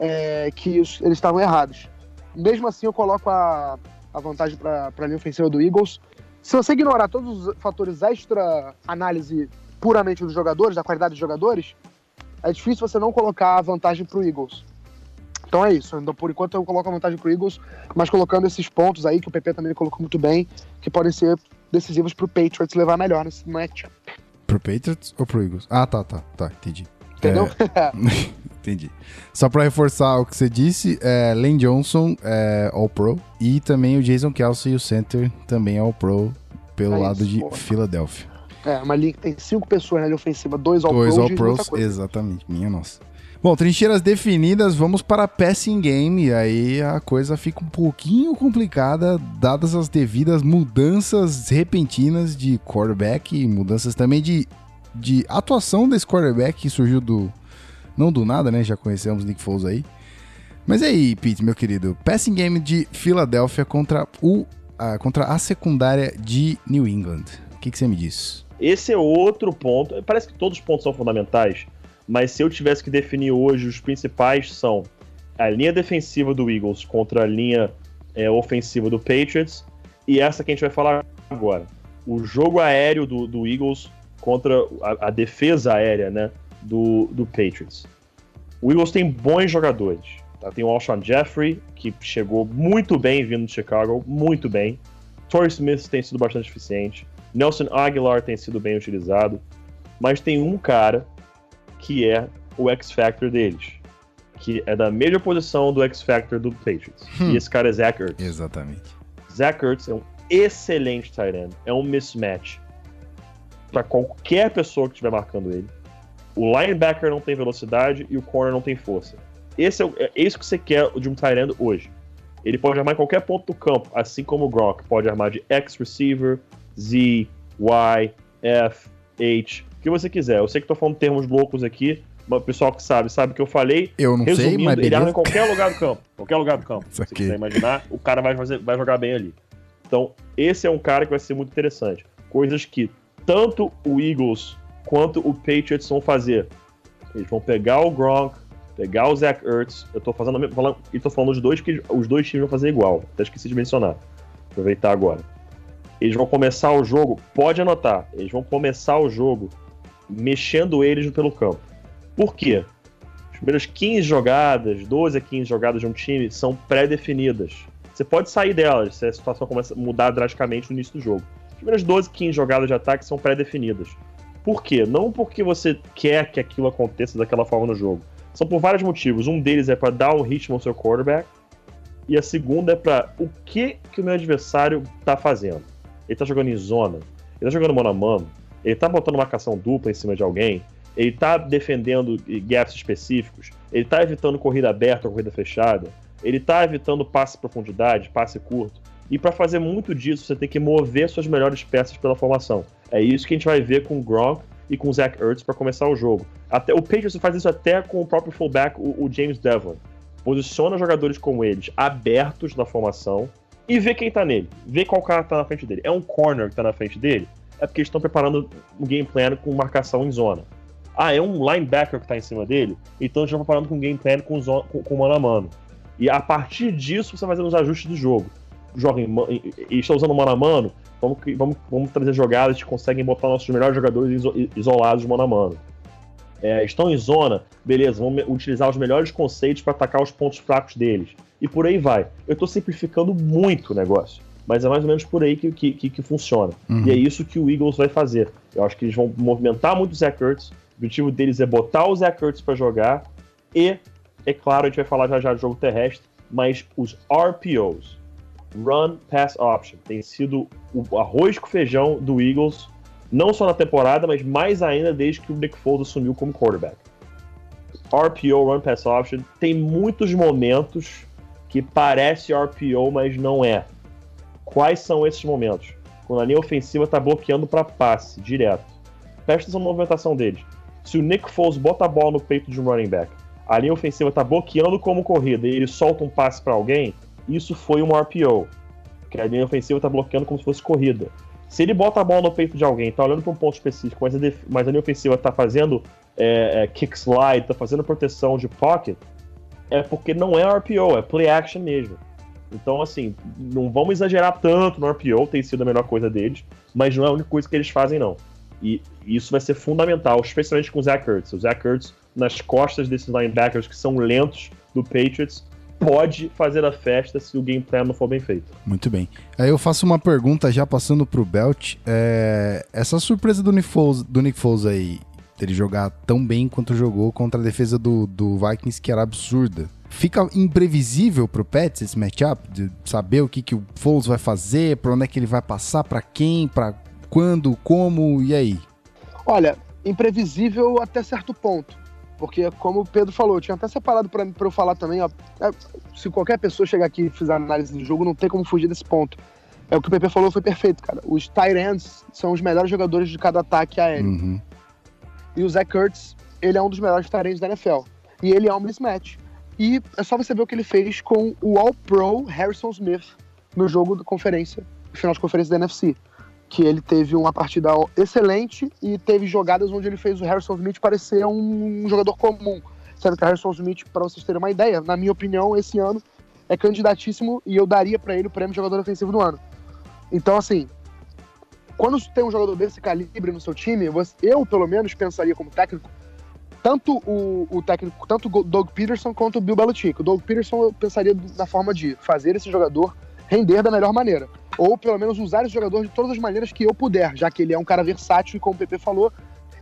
é, que os, eles estavam errados. mesmo assim eu coloco a, a vantagem para a linha ofensiva do Eagles. Se você ignorar todos os fatores extra análise puramente dos jogadores, da qualidade dos jogadores, é difícil você não colocar a vantagem para o Eagles. Então é isso. Então, por enquanto eu coloco a vantagem para o Eagles, mas colocando esses pontos aí, que o PP também colocou muito bem, que podem ser decisivos para o Patriots levar melhor nesse matchup. Pro Patriots ou pro Eagles? Ah, tá, tá, tá, entendi. Entendeu? É, entendi. Só pra reforçar o que você disse, é, Lane Johnson é All-Pro e também o Jason Kelsey, o center, também é All-Pro pelo É lado isso, de pô. Philadelphia. É, uma linha que tem cinco pessoas na linha ofensiva, dois Dois All-Pros. diz All-Pros, exatamente, minha nossa. Bom, trincheiras definidas, vamos para passing game. Aí a coisa fica um pouquinho complicada, dadas as devidas mudanças repentinas de quarterback e mudanças também de, de atuação desse quarterback que surgiu do. Não do nada, né? Já conhecemos Nick Foles aí. Mas e aí, Pete, meu querido, passing game de Filadélfia contra, o, a, contra a secundária de New England. O que, que você me diz? Esse é outro ponto. Parece que todos os pontos são fundamentais, mas se eu tivesse que definir hoje, os principais são a linha defensiva do Eagles contra a linha é, ofensiva do Patriots e essa que a gente vai falar agora. O jogo aéreo do, do Eagles contra a, a defesa aérea né, do, do Patriots. O Eagles tem bons jogadores. Tá? Tem o Alshon Jeffrey, que chegou muito bem vindo de Chicago, muito bem. Torrey Smith tem sido bastante eficiente. Nelson Aguilar tem sido bem utilizado. Mas tem um cara que é o X-Factor deles. Que é da mesma posição do X-Factor do Patriots. Hum. E esse cara é Zach Ertz. Exatamente. Zach Ertz é um excelente tight end. É um mismatch para qualquer pessoa que estiver marcando ele. O linebacker não tem velocidade e o corner não tem força. Esse é, o- é isso que você quer de um tight end hoje. Ele pode armar em qualquer ponto do campo, assim como o Gronk pode armar de X receiver, Z, Y, F, H, o que você quiser. Eu sei que tô falando termos loucos aqui, mas o pessoal que sabe, sabe o que eu falei. Eu não sei, Resumindo, mas ele arma em beleza. qualquer lugar do campo. Qualquer lugar do campo. Se quiser imaginar, o cara vai, fazer, vai jogar bem ali. Então, esse é um cara que vai ser muito interessante. Coisas que tanto o Eagles quanto o Patriots vão fazer. Eles vão pegar o Gronk, pegar o Zach Ertz. Eu tô fazendo, falando, e tô falando os dois que os dois times vão fazer igual. Até esqueci de mencionar. Aproveitar agora. Eles vão começar o jogo, pode anotar, eles vão começar o jogo mexendo eles pelo campo. Por quê? As primeiras 15 jogadas, 12 a 15 jogadas de um time são pré-definidas. Você pode sair delas se a situação começa a mudar drasticamente no início do jogo. As primeiras 12, 15 jogadas de ataque são pré-definidas. Por quê? Não porque você quer que aquilo aconteça daquela forma no jogo. São por vários motivos. Um deles é para dar um ritmo ao seu quarterback. E a segunda é para o que, que o meu adversário tá fazendo. Ele tá jogando em zona, ele tá jogando mano a mano, ele tá botando marcação dupla em cima de alguém, ele tá defendendo gaps específicos, ele tá evitando corrida aberta ou corrida fechada, ele tá evitando passe profundidade, passe curto. E para fazer muito disso, você tem que mover suas melhores peças pela formação. É isso que a gente vai ver com o Gronk e com o Zach Ertz para começar o jogo. Até, o Patriots faz isso até com o próprio fullback, o, o James Devlin. Posiciona jogadores como eles abertos na formação e vê quem tá nele. Vê qual cara tá na frente dele. É um corner que tá na frente dele? É porque eles estão preparando um game plan com marcação em zona. Ah, é um linebacker que tá em cima dele? Então eles estão preparando com game plan com, zona, com, com mano a mano. E a partir disso você vai fazendo os ajustes do jogo. Joga em, e está usando mano a mano, vamos, vamos, vamos trazer jogadas que conseguem botar nossos melhores jogadores iso- isolados mano a mano. É, estão em zona, beleza, vamos utilizar os melhores conceitos para atacar os pontos fracos deles. E por aí vai. Eu tô simplificando muito o negócio. Mas é mais ou menos por aí que, que, que, que funciona. Uhum. E é isso que o Eagles vai fazer. Eu acho que eles vão movimentar muito o Zach Ertz. O objetivo deles é botar o Zach Ertz para jogar. E, é claro, a gente vai falar já já do jogo terrestre, mas os RPOs, Run Pass Option, tem sido o arroz com feijão do Eagles, não só na temporada, mas mais ainda desde que o Nick Foles assumiu como quarterback. RPO, Run Pass Option, tem muitos momentos que parece RPO, mas não é. Quais são esses momentos? Quando a linha ofensiva está bloqueando para passe, direto. Presta atenção na movimentação deles. Se o Nick Foles bota a bola no peito de um running back, a linha ofensiva está bloqueando como corrida e ele solta um passe para alguém, isso foi um RPO. Que a linha ofensiva está bloqueando como se fosse corrida. Se ele bota a bola no peito de alguém, está olhando para um ponto específico, mas a, def- mas a linha ofensiva está fazendo é, é, kick slide, está fazendo proteção de pocket, é porque não é RPO, é play action mesmo. Então, assim, não vamos exagerar tanto no RPO, tem sido a melhor coisa deles, mas não é a única coisa que eles fazem, não. E isso vai ser fundamental, especialmente com o Zach Ertz. O Zach Ertz, nas costas desses linebackers que são lentos do Patriots, pode fazer a festa se o game plan não for bem feito. Muito bem. Aí eu faço uma pergunta já passando pro Belt. É... Essa surpresa do Nick, Foles, do Nick Foles aí, dele jogar tão bem quanto jogou contra a defesa do, do Vikings, que era absurda. Fica imprevisível pro Pets esse matchup? De saber o que, que o Foles vai fazer, pra onde é que ele vai passar, para quem, para quando, como, e aí? Olha, imprevisível até certo ponto. Porque, como o Pedro falou, eu tinha até separado para eu falar também, ó, é, se qualquer pessoa chegar aqui e fizer análise do jogo, não tem como fugir desse ponto. É o que o PP falou, foi perfeito, cara. Os tight ends são os melhores jogadores de cada ataque aéreo. Uhum. E o Zach Kurtz, ele é um dos melhores tight ends da NFL. E ele é um mismatch. E é só você ver o que ele fez com o All-Pro Harrison Smith no jogo da conferência, no final de conferência da NFC que ele teve uma partida excelente e teve jogadas onde ele fez o Harrison Smith parecer um, jogador comum. Sendo que o Harrison Smith, para vocês terem uma ideia, na minha opinião, esse ano é candidatíssimo e eu daria para ele o prêmio de jogador ofensivo do ano. Então, assim, quando tem um jogador desse calibre no seu time, eu, pelo menos, pensaria como técnico, tanto o, o técnico, tanto o Doug Peterson quanto o Bill Belichick. O Doug Peterson eu pensaria na forma de fazer esse jogador render da melhor maneira ou pelo menos usar esse jogador de todas as maneiras que eu puder, já que ele é um cara versátil e como o PP falou,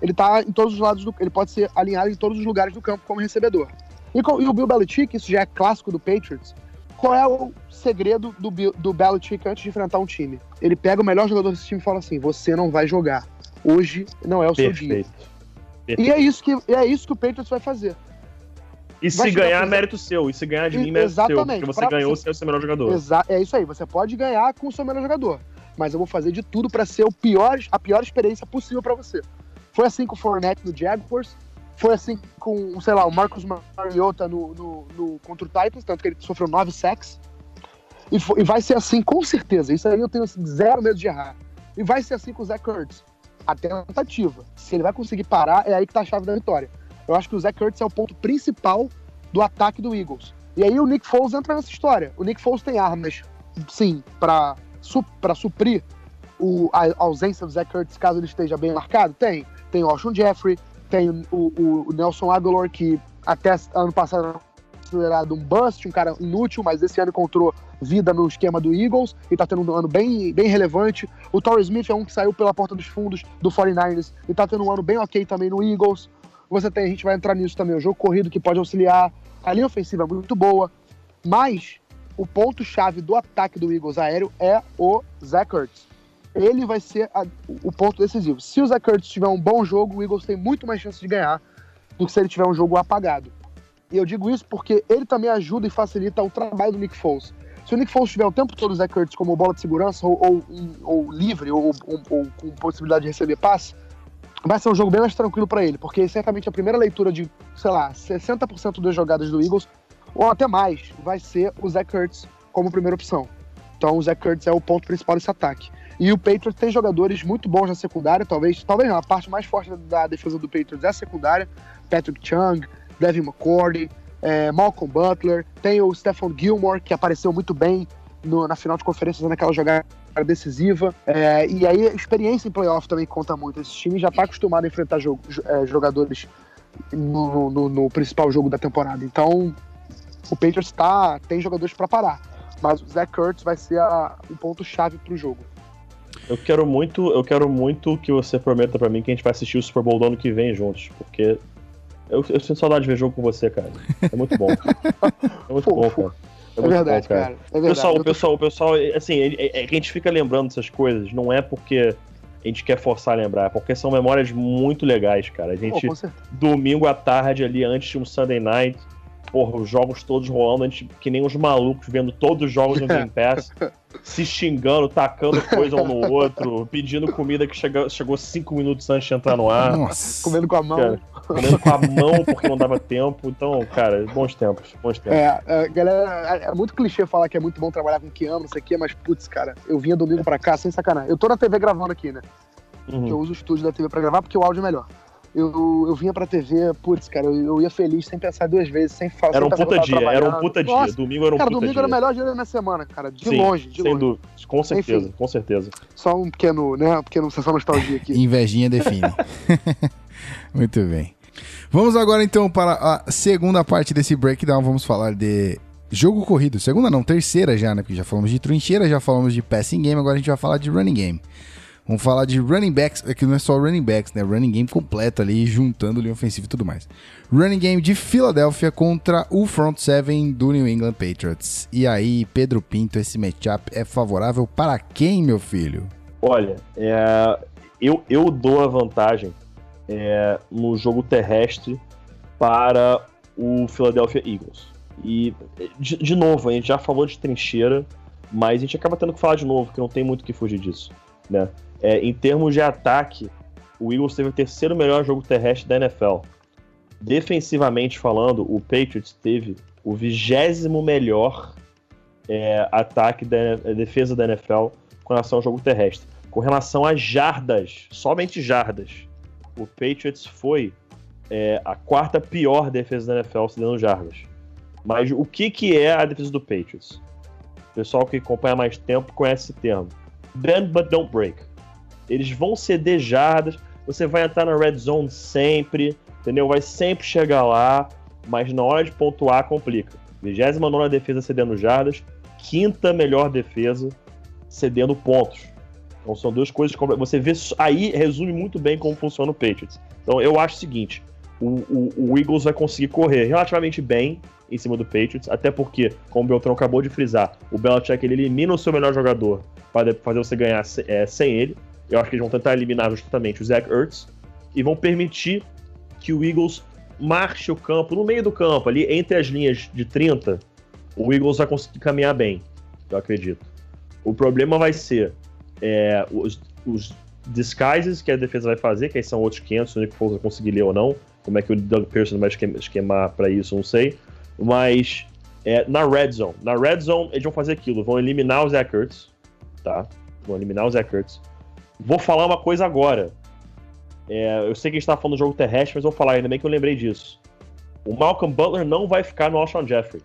ele tá em todos os lados do, ele pode ser alinhado em todos os lugares do campo como recebedor. E, e o Bill Belichick, isso já é clássico do Patriots. Qual é o segredo do, do Belichick antes de enfrentar um time? Ele pega o melhor jogador desse time e fala assim: "Você não vai jogar. Hoje não é o Perfeito. seu dia". Perfeito. E é isso que é isso que o Patriots vai fazer. E se ganhar, mérito seu. E se ganhar de mim, mérito seu. Porque você ganhou, você é o seu melhor jogador. Exa é isso aí. Você pode ganhar com o seu melhor jogador. Mas eu vou fazer de tudo para ser o pior, a pior experiência possível para você. Foi assim com o Fournette no Jaguars. Foi assim com, sei lá, o Marcus Mariota no, no, no contra o Titans, tanto que ele sofreu nove sacks. E, foi, e, vai ser assim, com certeza. Isso aí eu tenho zero medo de errar. E vai ser assim com o Zach Kurtz. A tentativa. Se ele vai conseguir parar, é aí que tá a chave da vitória. Eu acho que o Zach Ertz é o ponto principal do ataque do Eagles. E aí o Nick Foles entra nessa história. O Nick Foles tem armas, sim, para su suprir o, a ausência do Zach Ertz caso ele esteja bem marcado? Tem. Tem o Alshon Jeffrey, tem o, o, o Nelson Aguilar, que até ano passado considerado um bust, um cara inútil, mas esse ano encontrou vida no esquema do Eagles e tá tendo um ano bem, bem relevante. O Torrey Smith é um que saiu pela porta dos fundos do 49ers e tá tendo um ano bem ok também no Eagles. Você tem, a gente vai entrar nisso também, o jogo corrido que pode auxiliar. A linha ofensiva é muito boa. Mas o ponto-chave do ataque do Eagles aéreo é o Zach Ertz. Ele vai ser a, o ponto decisivo. Se o Zach Ertz tiver um bom jogo, o Eagles tem muito mais chance de ganhar do que se ele tiver um jogo apagado. E eu digo isso porque ele também ajuda e facilita o trabalho do Nick Foles. Se o Nick Foles tiver o tempo todo o Zach Ertz como bola de segurança ou, ou, ou livre ou, ou, com possibilidade de receber passe, vai ser um jogo bem mais tranquilo para ele, porque certamente a primeira leitura de, sei lá, 60% das jogadas do Eagles, ou até mais, vai ser o Zach Kurtz como primeira opção. Então o Zach Kurtz é o ponto principal desse ataque. E o Patriots tem jogadores muito bons na secundária, talvez, talvez não, a parte mais forte da defesa do Patriots é a secundária. Patrick Chung, Devin McCourty, é, Malcolm Butler, tem o Stephon Gilmore, que apareceu muito bem no, na final de conferência naquela jogada decisiva. É, e aí a experiência em playoff também conta muito. Esse time já está acostumado a enfrentar jogo, é, jogadores no, no, no, principal jogo da temporada. Então o Patriots tá, tem jogadores para parar. Mas o Zach Kurtz vai ser a, um ponto-chave para o jogo. Eu quero muito, eu quero muito que você prometa para mim que a gente vai assistir o Super Bowl do ano que vem juntos, porque eu, eu sinto saudade de ver jogo com você, cara. É muito bom. É muito bom, cara. É, é verdade, bom, cara. cara. É verdade. Pessoal, o pessoal, o pessoal, assim, é, é, que a gente fica lembrando essas coisas, não é porque a gente quer forçar a lembrar, é porque são memórias muito legais, cara. A gente, domingo à tarde ali, antes de um Sunday Night, porra, os jogos todos rolando, a gente, que nem os malucos, vendo todos os jogos no Game Pass, se xingando, tacando coisa um no outro, pedindo comida que chegou, chegou cinco minutos antes de entrar no ar. Nossa. Comendo com a mão. Cara, comendo com a mão porque não dava tempo. Então, cara, bons tempos, bons tempos. É, é, galera, é, é muito clichê falar que é muito bom trabalhar com quem ama, não sei o quê, mas, putz, cara, eu vinha domingo pra cá sem sacanagem. Eu tô na TV gravando aqui, né? Uhum. Eu uso o estúdio da TV pra gravar porque o áudio é melhor. Eu, eu vinha pra TV, putz, cara, eu, eu ia feliz sem pensar duas vezes, sem falar. Era um puta dia, era um puta dia. Nossa, Domingo era um cara, puta domingo dia. era o melhor dia da minha semana, cara. De Sim, longe, de sem longe. dúvida. Com certeza, Enfim. com certeza. Só um pequeno, né? Um pequeno sessão nostalgia aqui. Invejinha define. Muito bem. Vamos agora então para a segunda parte desse breakdown. Vamos falar de jogo corrido. Segunda não, terceira já, né? Porque já falamos de trincheira, já falamos de passing game, agora a gente vai falar de running game. Vamos falar de running backs, aqui não é só running backs, né? Running game completo ali, juntando linha ofensiva e tudo mais. Running game de Filadélfia contra o front seven do New England Patriots. E aí, Pedro Pinto, esse matchup é favorável para quem, meu filho? Olha, é, eu, eu dou a vantagem é, no jogo terrestre para o Philadelphia Eagles. E, de, de novo, a gente já falou de trincheira, mas a gente acaba tendo que falar de novo, que não tem muito o que fugir disso. Né? É, em termos de ataque, o Eagles teve o terceiro melhor jogo terrestre da NFL. Defensivamente falando, o Patriots teve o vigésimo melhor é, ataque da defesa da NFL com relação ao jogo terrestre. Com relação a jardas, somente jardas, o Patriots foi é, a quarta pior defesa da NFL cedendo jardas. Mas o que, que é a defesa do Patriots? O pessoal que acompanha mais tempo conhece esse termo. Bend but don't break. Eles vão ceder jardas, você vai entrar na red zone sempre, entendeu? Vai sempre chegar lá, mas na hora de pontuar complica. 29 defesa cedendo jardas, quinta melhor defesa cedendo pontos. Então são duas coisas que você vê aí resume muito bem como funciona o Patriots. Então eu acho o seguinte, o, o, o, Eagles vai conseguir correr relativamente bem em cima do Patriots, até porque, como o Beltrão acabou de frisar, o Belichick ele elimina o seu melhor jogador para fazer você ganhar é, sem ele. Eu acho que eles vão tentar eliminar justamente o Zach Ertz e vão permitir que o Eagles marche o campo no meio do campo, ali entre as linhas de 30, o Eagles vai conseguir caminhar bem, eu acredito. O problema vai ser é, os, os, disguises que a defesa vai fazer, que aí são outros 500, se o Nick Foles vai conseguir ler ou não. Como é que o Doug Pearson vai esquemar para isso, não sei. Mas é, na red zone, na red zone eles vão fazer aquilo, vão eliminar o Zach tá? Vão eliminar o Zach. Vou falar uma coisa agora. É, eu sei que a gente tá falando do jogo terrestre, mas vou falar, ainda bem que eu lembrei disso. O Malcolm Butler não vai ficar no Alshon Jeffrey.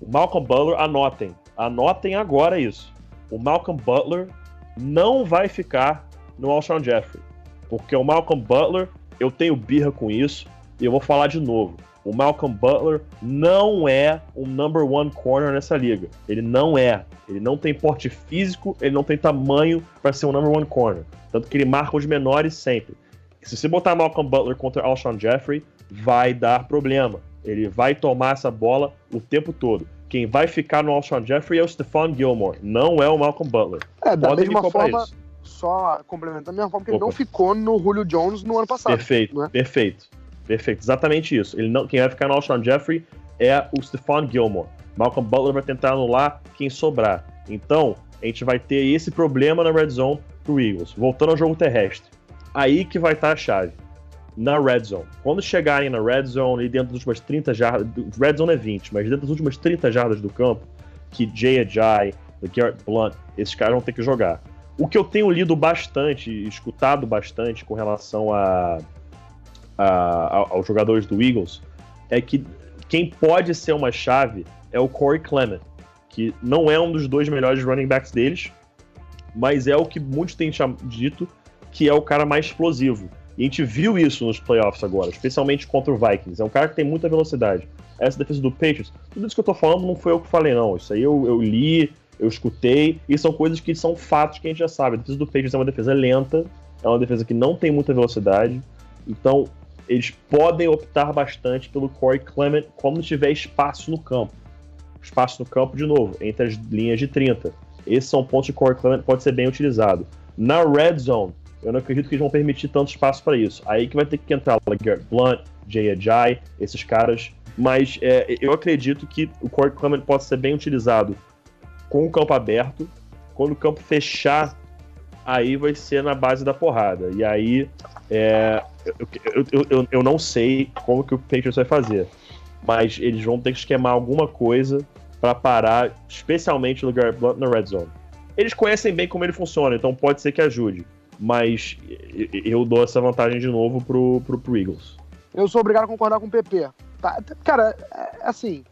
O Malcolm Butler, anotem. Anotem agora isso. O Malcolm Butler não vai ficar no Alshon Jeffrey. Porque o Malcolm Butler, eu tenho birra com isso, e eu vou falar de novo. O Malcolm Butler não é um number one corner nessa liga. Ele não é. Ele não tem porte físico, ele não tem tamanho para ser um number one corner. Tanto que ele marca os menores sempre. Se você botar Malcolm Butler contra Alshon Jeffrey, vai dar problema. Ele vai tomar essa bola o tempo todo. Quem vai ficar no Alshon Jeffrey é o Stephon Gilmore, não é o Malcolm Butler. É, da Podem me mesma forma, isso. só complementando, da mesma forma que ele Opa. não ficou no Julio Jones no ano passado. Perfeito, não é? perfeito. Perfeito, exatamente isso. Ele não, quem vai ficar no Alshon Jeffrey é o Stephon Gilmore. Malcolm Butler vai tentar anular quem sobrar. Então, a gente vai ter esse problema na red zone pro Eagles. Voltando ao jogo terrestre. Aí que vai estar a chave. Na red zone. Quando chegarem na red zone e dentro das últimas 30 jardas. Red zone é 20, mas dentro das últimas 30 jardas do campo, que Jay Ajay, Garrett Blunt, esses caras vão ter que jogar. O que eu tenho lido bastante, escutado bastante com relação a, aos jogadores do Eagles, é que quem pode ser uma chave é o Corey Clement, que não é um dos dois melhores running backs deles, mas é o que muitos têm dito que é o cara mais explosivo. E a gente viu isso nos playoffs agora, especialmente contra o Vikings. É um cara que tem muita velocidade. Essa defesa do Patriots, tudo isso que eu tô falando não foi eu que falei, não. Isso aí eu, eu li, eu escutei, e são coisas que são fatos que a gente já sabe. A defesa do Patriots é uma defesa lenta, é uma defesa que não tem muita velocidade. Então, eles podem optar bastante pelo Corey Clement quando tiver espaço no campo. Espaço no campo, de novo, entre as linhas de 30. Esses são pontos que o Corey Clement pode ser bem utilizado. Na red zone, eu não acredito que eles vão permitir tanto espaço para isso. Aí que vai ter que entrar Garrett Blunt, Jay Ajay, esses caras. Mas é, eu acredito que o Corey Clement pode ser bem utilizado com o campo aberto. Quando o campo fechar, aí vai ser na base da porrada. E aí é, eu, eu, eu, eu- não sei como que o Patriots vai fazer. Mas eles vão ter que esquemar alguma coisa para parar, especialmente o Garrett Blunt na red zone. Eles conhecem bem como ele funciona, então pode ser que ajude. mas eu dou essa vantagem de novo pro, pro, pro Eagles. Eu sou obrigado a concordar com o PP. Tá, cara, é, assim,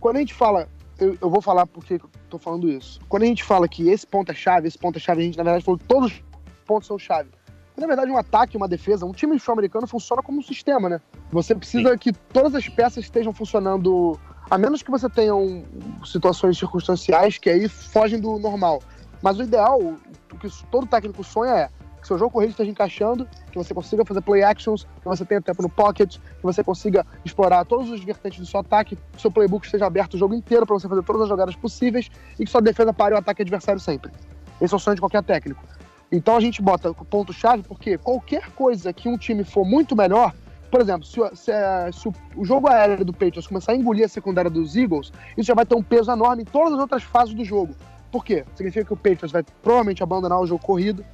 quando a gente fala, eu, eu, vou falar porque eu tô falando isso. Quando a gente fala que esse ponto é chave, esse ponto é chave, a gente na verdade falou que todos os pontos são chave. Na verdade, um ataque, uma defesa, um time sul-americano funciona como um sistema, né? Você precisa Sim. que todas as peças estejam funcionando, a menos que você tenha um, situações circunstanciais que aí fogem do normal. Mas o ideal, o que todo técnico sonha é que seu jogo corrido esteja encaixando, que você consiga fazer play actions, que você tenha tempo no pocket, que você consiga explorar todos os vertentes do seu ataque, que seu playbook esteja aberto o jogo inteiro para você fazer todas as jogadas possíveis e que sua defesa pare o ataque adversário sempre. Esse é o sonho de qualquer técnico. Então a gente bota ponto-chave porque qualquer coisa que um time for muito melhor, por exemplo, se, se, se, o jogo aéreo do Patriots começar a engolir a secundária dos Eagles, isso já vai ter um peso enorme em todas as outras fases do jogo. Por quê? Significa que o Patriots vai provavelmente abandonar o jogo corrido,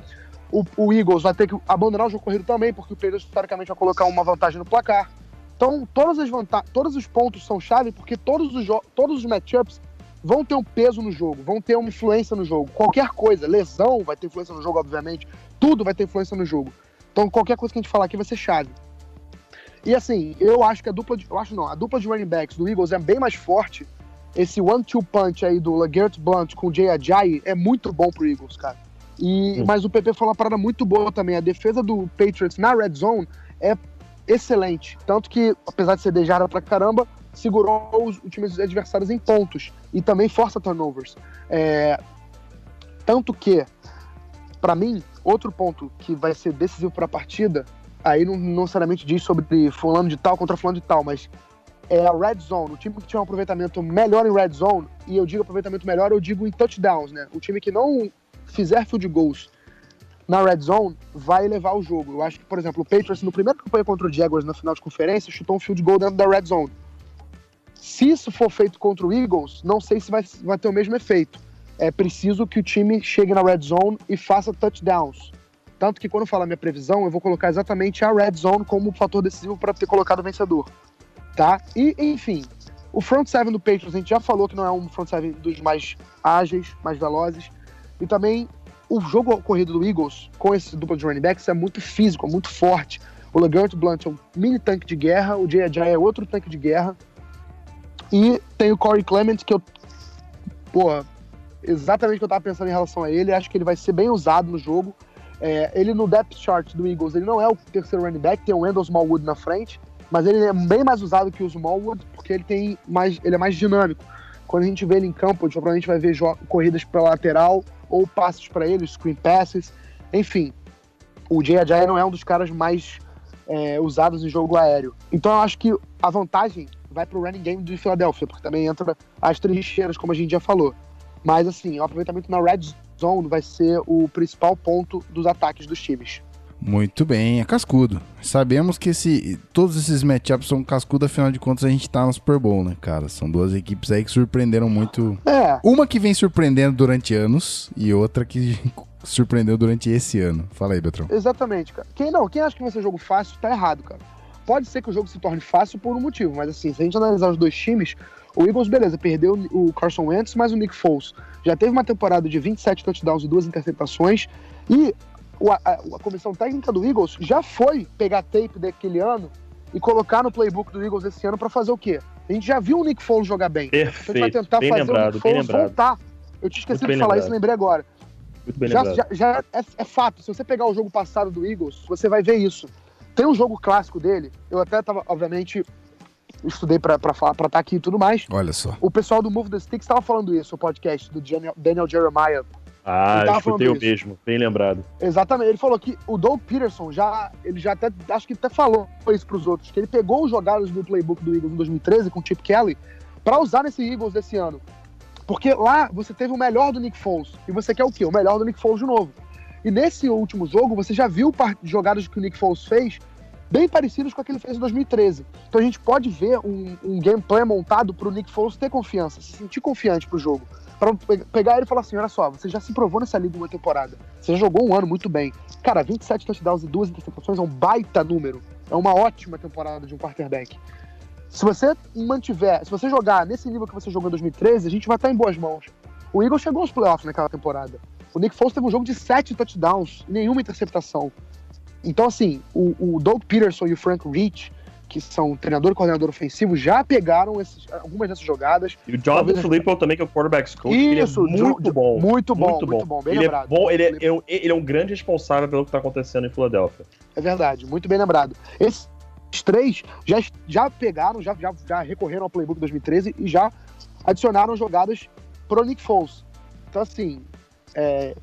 o, o, Eagles vai ter que abandonar o jogo corrido também, porque o Patriots historicamente vai colocar uma vantagem no placar. Então, todas as todos os pontos são chave, porque todos os, todos os matchups vão ter um peso no jogo, vão ter uma influência no jogo. Qualquer coisa, lesão vai ter influência no jogo, obviamente. Tudo vai ter influência no jogo. Então, qualquer coisa que a gente falar aqui vai ser chave. E assim, eu acho que a dupla de. Eu acho não, a dupla de running backs do Eagles é bem mais forte. Esse one-two punch aí do LeGarrette Blunt com o Jay Ajayi é muito bom pro Eagles, cara. E, mas o PP falou uma parada muito boa também. A defesa do Patriots na red zone é excelente. Tanto que, apesar de ser dejada pra caramba, segurou os, os times adversários em pontos e também força turnovers. É, tanto que, para mim, outro ponto que vai ser decisivo para a partida, aí não, não necessariamente diz sobre fulano de tal contra fulano de tal, mas é a red zone. O time que tiver um aproveitamento melhor em red zone, e eu digo aproveitamento melhor, eu digo em touchdowns, né? O time que não fizer field goals na red zone, vai levar o jogo. Eu acho que, por exemplo, o Patriots, no primeiro campanha contra o Jaguars na final de conferência, chutou um field goal dentro da red zone. Se isso for feito contra o Eagles, não sei se vai, vai ter o mesmo efeito. É preciso que o time chegue na red zone e faça touchdowns. Tanto que quando eu falar minha previsão, eu vou colocar exatamente a red zone como fator decisivo para ter colocado o vencedor. Tá? E, enfim, o front seven do Patriots, a gente já falou que não é um front seven dos mais ágeis, mais velozes. E também o jogo corrido do Eagles, com esse dupla de running backs, é muito físico, é muito forte. O LeGarrette Blunt é um mini tanque de guerra, o Jay é outro tanque de guerra. E tem o Corey Clement, que eu. Pô, exatamente o que eu tava pensando em relação a ele. Acho que ele vai ser bem usado no jogo. É, ele no depth chart do Eagles, ele não é o terceiro running back, tem o Wendell Smallwood na frente, mas ele é bem mais usado que o Smallwood, porque ele tem mais, ele é mais dinâmico. Quando a gente vê ele em campo, a gente provavelmente vai ver corridas pela lateral ou passes para ele, screen passes, enfim. O Jay Ajayi não é um dos caras mais é, usados em jogo aéreo. Então eu acho que a vantagem vai para o running game de Filadélfia, porque também entra as trincheiras, como a gente já falou. Mas assim, o aproveitamento na red zone vai ser o principal ponto dos ataques dos times. Muito bem, é cascudo. Sabemos que esse, todos esses matchups são cascudo, afinal de contas a gente tá no Super Bowl, né, cara? São duas equipes aí que surpreenderam muito. É. Uma que vem surpreendendo durante anos e outra que surpreendeu durante esse ano. Fala aí, Betrão. Exatamente, cara. Quem não, quem acha que vai ser jogo fácil tá errado, cara. Pode ser que o jogo se torne fácil por um motivo, mas assim, se a gente analisar os dois times, o Eagles, beleza, perdeu o Carson Wentz, mas o Nick Foles já teve uma temporada de 27 touchdowns e duas interceptações, e a, a, a, comissão técnica do Eagles já foi pegar tape daquele ano e colocar no playbook do Eagles esse ano para fazer o quê? A gente já viu o Nick Foles jogar bem. Perfeito. Então a gente vai tentar bem fazer lembrado, o Nick Foles voltar. Eu tinha esquecido de falar lembrado. isso, lembrei agora. Muito bem já, já, já é, é, fato. Se você pegar o jogo passado do Eagles, você vai ver isso. Tem um jogo clássico dele. Eu até tava, obviamente, estudei para estar tá aqui e tudo mais. Olha só. O pessoal do Move the Sticks estava falando isso, o podcast do Daniel, Daniel Jeremiah ah, eu escutei o mesmo, bem lembrado. Exatamente, ele falou que o Doug Peterson já, ele já até, acho que até falou isso pros outros, que ele pegou os jogados do playbook do Eagles em 2013 com o Chip Kelly para usar nesse Eagles desse ano. Porque lá você teve o melhor do Nick Foles, e você quer o quê? O melhor do Nick Foles de novo. E nesse último jogo, você já viu jogadas que o Nick Foles fez bem parecidos com aquele que ele fez em 2013. Então a gente pode ver um, um gameplay montado para o Nick Foles ter confiança, se sentir confiante pro jogo para pegar ele e falar assim: olha só, você já se provou nessa liga uma temporada. Você já jogou um ano muito bem. Cara, 27 touchdowns e duas interceptações é um baita número. É uma ótima temporada de um quarterback. Se você mantiver, se você jogar nesse nível que você jogou em 2013, a gente vai estar em boas mãos. O Eagles chegou aos playoffs naquela temporada. O Nick Foles teve um jogo de sete touchdowns nenhuma interceptação. Então, assim, o, o Doug Peterson e o Frank Rich, que são treinador e coordenador ofensivo, já pegaram esses, algumas dessas jogadas. E o Jonathan Talvez- Filippo também, que é o quarterback's coach, ele é Isso, muito Jo- bom. Muito bom, muito bom, bem ele lembrado. é bom, ele é, ele é um grande responsável pelo que está acontecendo em Filadélfia. É verdade, muito bem lembrado. Esses três já, já pegaram, já, já, já recorreram ao Playbook 2013 e já adicionaram jogadas pro Nick Foles. Então, assim, é,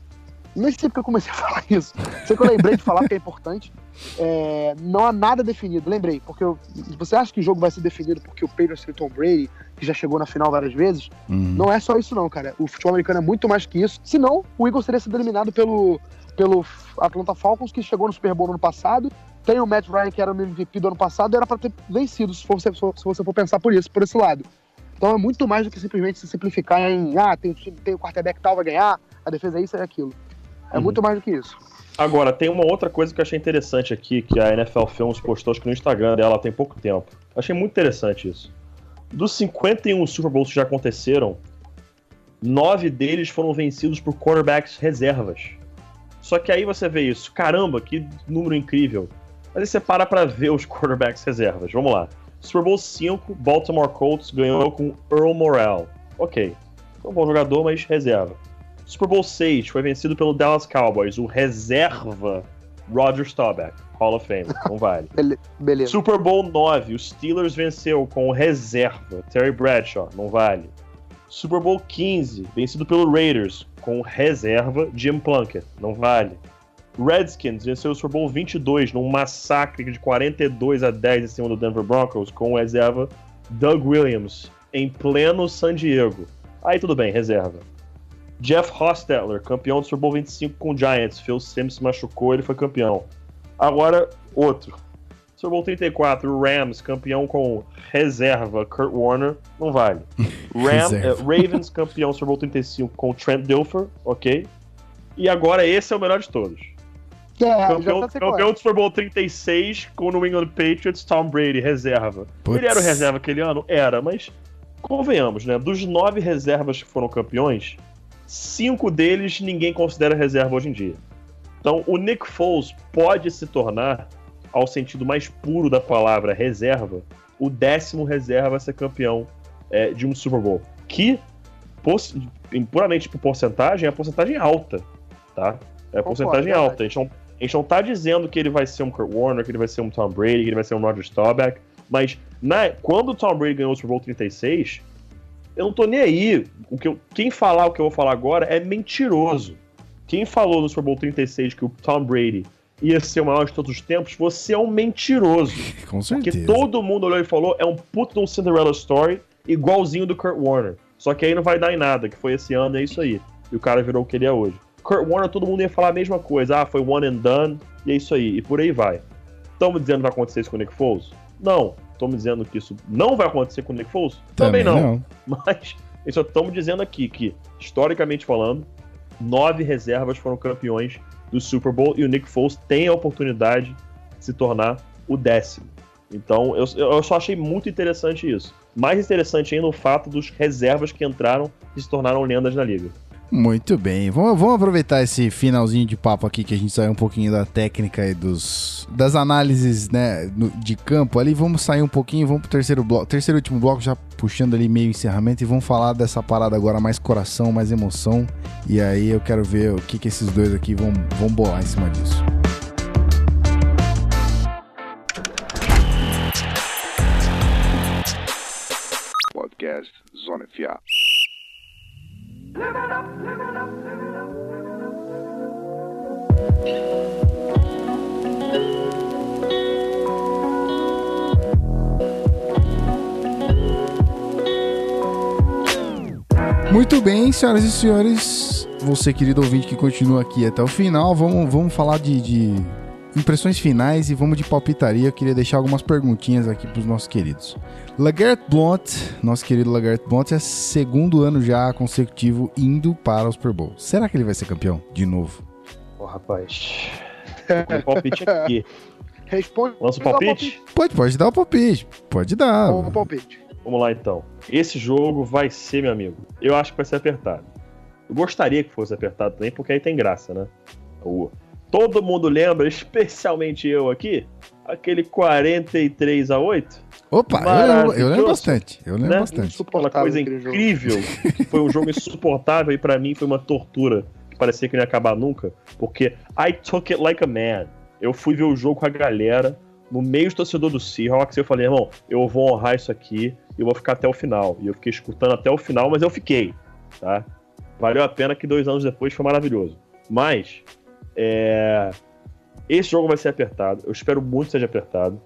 nem sei porque eu comecei a falar isso. Sei que eu lembrei de falar porque é importante. É, não há nada definido, lembrei, porque eu- você acha que o jogo vai ser definido porque o Patriots tem o Tom Brady, que já chegou na final várias vezes? Uhum. Não é só isso, não, cara. O futebol americano é muito mais que isso. Senão, o Eagles teria sido eliminado pelo, pelo Atlanta Falcons, que chegou no Super Bowl no ano passado. Tem o Matt Ryan, que era o MVP do ano passado, e era para ter vencido, se, for, se, se você for pensar por isso, por esse lado. Então é muito mais do que simplesmente se simplificar em ah, tem tem o quarterback tal, vai ganhar, a defesa é isso e aquilo. É Uhum. muito mais do que isso. Agora, tem uma outra coisa que eu achei interessante aqui, que a NFL Films postou acho que no Instagram dela tem pouco tempo. Achei muito interessante isso. Dos 51 Super Bowls que já aconteceram, nove deles foram vencidos por quarterbacks reservas. Só que aí você vê isso, caramba, que número incrível. Mas aí você para pra ver os quarterbacks reservas. Vamos lá. Super Bowl 5, Baltimore Colts ganhou com Earl Morrell. Ok. Foi um bom jogador, mas reserva. Super Bowl 6 foi vencido pelo Dallas Cowboys, o reserva Roger Staubach, Hall of Fame, não vale. Bele- beleza. Super Bowl 9, os Steelers venceu com o reserva Terry Bradshaw, não vale. Super Bowl 15, vencido pelo Raiders com o reserva Jim Plunkett, não vale. Redskins venceu o Super Bowl 22 num massacre de 42 a 10 em cima do Denver Broncos com o reserva Doug Williams em pleno San Diego. Aí tudo bem, reserva. Jeff Hostetler, campeão do Super Bowl 25 com o Giants. Phil Simms se machucou, ele foi campeão. Agora, outro. Super Bowl 34, o Rams, campeão com reserva Kurt Warner, não vale. Ram, Reserva. eh, Ravens, campeão Super Bowl 35 com Trent Dilfer, ok. E agora esse é o melhor de todos. É, Campeão, tá é. campeão do Super Bowl 36 com o New England Patriots, Tom Brady, reserva. Putz. Ele era o reserva aquele ano? Era, mas convenhamos, né? Dos nove reservas que foram campeões, cinco deles ninguém considera reserva hoje em dia. Então, o Nick Foles pode se tornar, ao sentido mais puro da palavra reserva, o décimo reserva a ser campeão é, de um Super Bowl. Que, puramente por porcentagem, é a porcentagem alta, tá? É a Concordo, porcentagem verdade. alta. A gente, não, a gente não tá dizendo que ele vai ser um Kurt Warner, que ele vai ser um Tom Brady, que ele vai ser um Roger Staubach, mas na, quando o Tom Brady ganhou o Super Bowl 36, eu não tô nem aí. O que eu- quem falar o que eu vou falar agora é mentiroso. Quem falou no Super Bowl 36 que o Tom Brady ia ser o maior de todos os tempos, você é um mentiroso. Com Porque certeza. todo mundo olhou e falou, é um puto de um Cinderella Story igualzinho do Kurt Warner. Só que aí não vai dar em nada, que foi esse ano, é isso aí. E o cara virou o que ele é hoje. Kurt Warner, todo mundo ia falar a mesma coisa. Ah, foi one and done, e é isso aí. E por aí vai. Estamos dizendo que vai acontecer isso com o Nick Foles? Não. Estamos dizendo que isso não vai acontecer com o Nick Foles? Também, não. Mas nós só estamos dizendo aqui que, historicamente falando, nove reservas foram campeões do Super Bowl e o Nick Foles tem a oportunidade de se tornar o décimo. Então, eu, eu só achei muito interessante isso. Mais interessante ainda o fato dos reservas que entraram e se tornaram lendas na liga. Muito bem. Vamos, vamos aproveitar esse finalzinho de papo aqui que a gente saiu um pouquinho da técnica e dos das análises, né, de campo ali. Vamos sair um pouquinho, vamos pro terceiro bloco, terceiro e último bloco, já puxando ali meio encerramento e vamos falar dessa parada agora mais coração, mais emoção. E aí eu quero ver o que que esses dois aqui vão vão bolar em cima disso. Podcast Zona FA. Muito bem, senhoras e senhores, você querido ouvinte que continua aqui até o final, vamos, vamos falar de, de impressões finais e vamos de palpitaria. Eu queria deixar algumas perguntinhas aqui para os nossos queridos. Lagarde Blount, nosso querido Lagarde Blount, é segundo ano já consecutivo indo para o Super Bowl. Será que ele vai ser campeão de novo? Ô, rapaz. O palpite aqui. Responde. Lança o palpite? Pode, pode dar o palpite, pode dar. O palpite. Vamos lá então. Esse jogo vai ser, meu amigo. Eu acho que vai ser apertado. Eu gostaria que fosse apertado também, porque aí tem graça, né? O, todo mundo lembra, especialmente eu aqui, aquele 43 a 8 Opa, eu lembro, eu lembro bastante. Eu lembro Né? bastante. Aquela coisa incrível. que foi um jogo insuportável e pra mim foi uma tortura. Que parecia que não ia acabar nunca. Porque I took it like a man. Eu fui ver o jogo com a galera. No meio do torcedor do Seahawks, eu falei, irmão, eu vou honrar isso aqui e eu vou ficar até o final. E eu fiquei escutando até o final, mas eu fiquei, tá? Valeu a pena que dois anos depois foi maravilhoso. Mas, é... esse jogo vai ser apertado. Eu espero muito que seja apertado.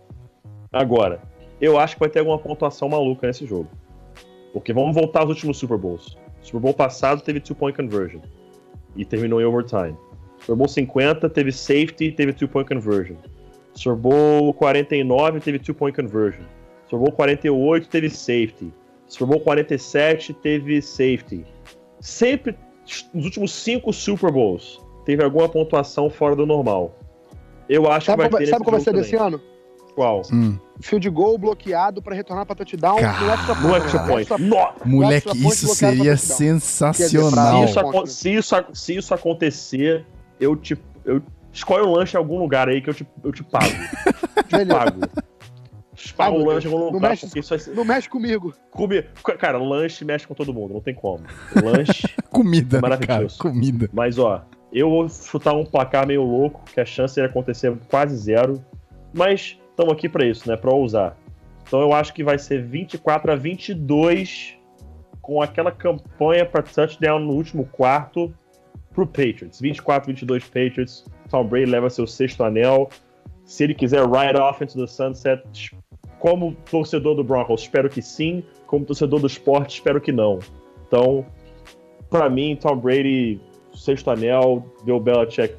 Agora, eu acho que vai ter alguma pontuação maluca nesse jogo. Porque vamos voltar aos últimos Super Bowls. Super Bowl passado teve two-point conversion. E terminou em overtime. Super Bowl 50 teve safety e teve two-point conversion. Super Bowl 49 teve two-point conversion. Super Bowl 48 teve safety. Super Bowl 47 teve safety. Sempre, nos últimos cinco Super Bowls, teve alguma pontuação fora do normal. Eu acho Sabe que vai como, ter sabe como vai ser desse ano? Qual? Hum. Field goal bloqueado pra retornar pra touchdown Cara, no extra No point. extra point. Extra- No- Moleque, Extra point isso seria sensacional. Se isso, se, isso, se isso acontecer, eu te. Eu escolhe um lanche em algum lugar aí que eu te, eu te pago. Te pago. Paga um lanche em algum lugar, Não mexe- porque isso vai ser. Não mexe comigo. Come, cara, lanche mexe com todo mundo, não tem como. Lanche. Comida, cara? Maravilhoso. Comida. Mas ó, eu vou chutar um placar meio louco, que a chance de acontecer quase zero. Mas estamos aqui pra isso, né? Pra ousar. Então eu acho que vai ser 24 a 22 com aquela campanha pra touchdown no último quarto pro Patriots. 24 a 22 Patriots. Tom Brady leva seu sexto anel. Se ele quiser ride off into the sunset, como torcedor do Broncos, espero que sim. Como torcedor do esporte, espero que não. Então, pra mim, Tom Brady, sexto anel, Bill Belichick,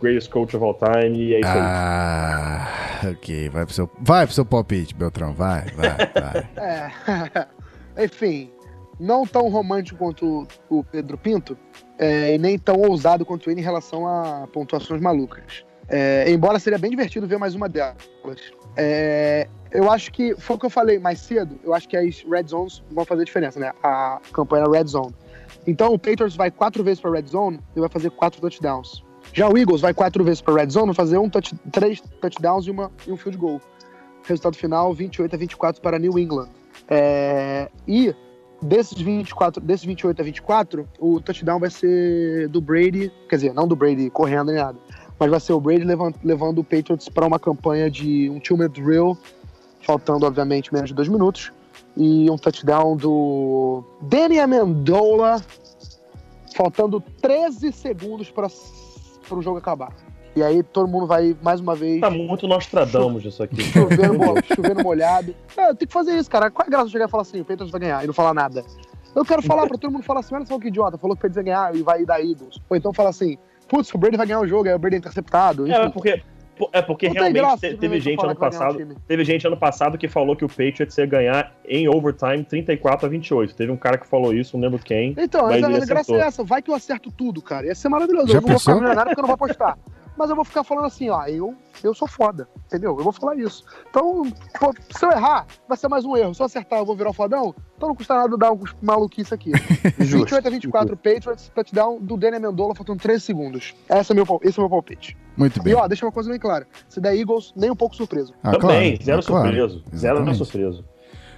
greatest coach of all time, e é isso aí. Ah, ok. Vai pro seu, vai pro seu palpite, Beltrão. Vai, vai, vai. É. Enfim, não tão romântico quanto o Pedro Pinto, é, e nem tão ousado quanto ele em relação a pontuações malucas. É, embora seria bem divertido ver mais uma delas. É, eu acho que, foi o que eu falei mais cedo, eu acho que as Red Zones vão fazer diferença, né? A campanha Red Zone. Então o Patriots vai quatro vezes para Red Zone e vai fazer quatro touchdowns. Já o Eagles vai quatro vezes para Red Zone, vai fazer um touch, três touchdowns e, uma, e um field goal. Resultado final 28 a 24 para New England. É, e desses 24, desses 28 a 24, o touchdown vai ser do Brady, quer dizer, não do Brady correndo nem nada, mas vai ser o Brady levando, levando o Patriots para uma campanha de um two-minute drill, faltando obviamente menos de dois minutos, e um touchdown do Danny Amendola, faltando 13 segundos para o jogo acabar. E aí todo mundo vai mais uma vez Tá muito Nostradamus isso aqui. chovendo, chovendo molhado. É, tem que fazer isso, cara. Qual é a graça de chegar e falar assim, o Patriots vai ganhar e não falar nada? Eu quero falar pra todo mundo falar assim, olha só que idiota, falou que o Patriots vai ganhar e vai dar Eagles. Ou então fala assim, putz, o Brady vai ganhar o jogo, aí o Brady é interceptado. É, Enfim, porque, é porque Não tem realmente graça, te- teve simplesmente gente ano passado. Teve gente ano passado que falou que o Patriots ia ganhar em overtime 34 a 28. Teve um cara que falou isso, não lembro quem. Então, Mas a graça é essa, vai que eu acerto tudo, cara. Ia ser maravilhoso. Já eu não vou ficar pensou? milionário porque eu não vou apostar. Mas eu vou ficar falando assim, ó, eu, eu sou foda, entendeu? Eu vou falar isso. Então, pô, se eu errar, vai ser mais um erro. Se eu acertar, eu vou virar o fodão. Então não custa nada dar alguns maluquice aqui. 28 a 24, Patriots, touchdown do Danny Amendola, faltando 13 segundos. Esse é, meu, esse é o meu palpite. Muito E bem. ó, deixa uma coisa bem clara. Se der Eagles, nem um pouco surpreso. Ah, Também, claro, zero ah, claro. surpreso. Zero Exatamente. surpreso.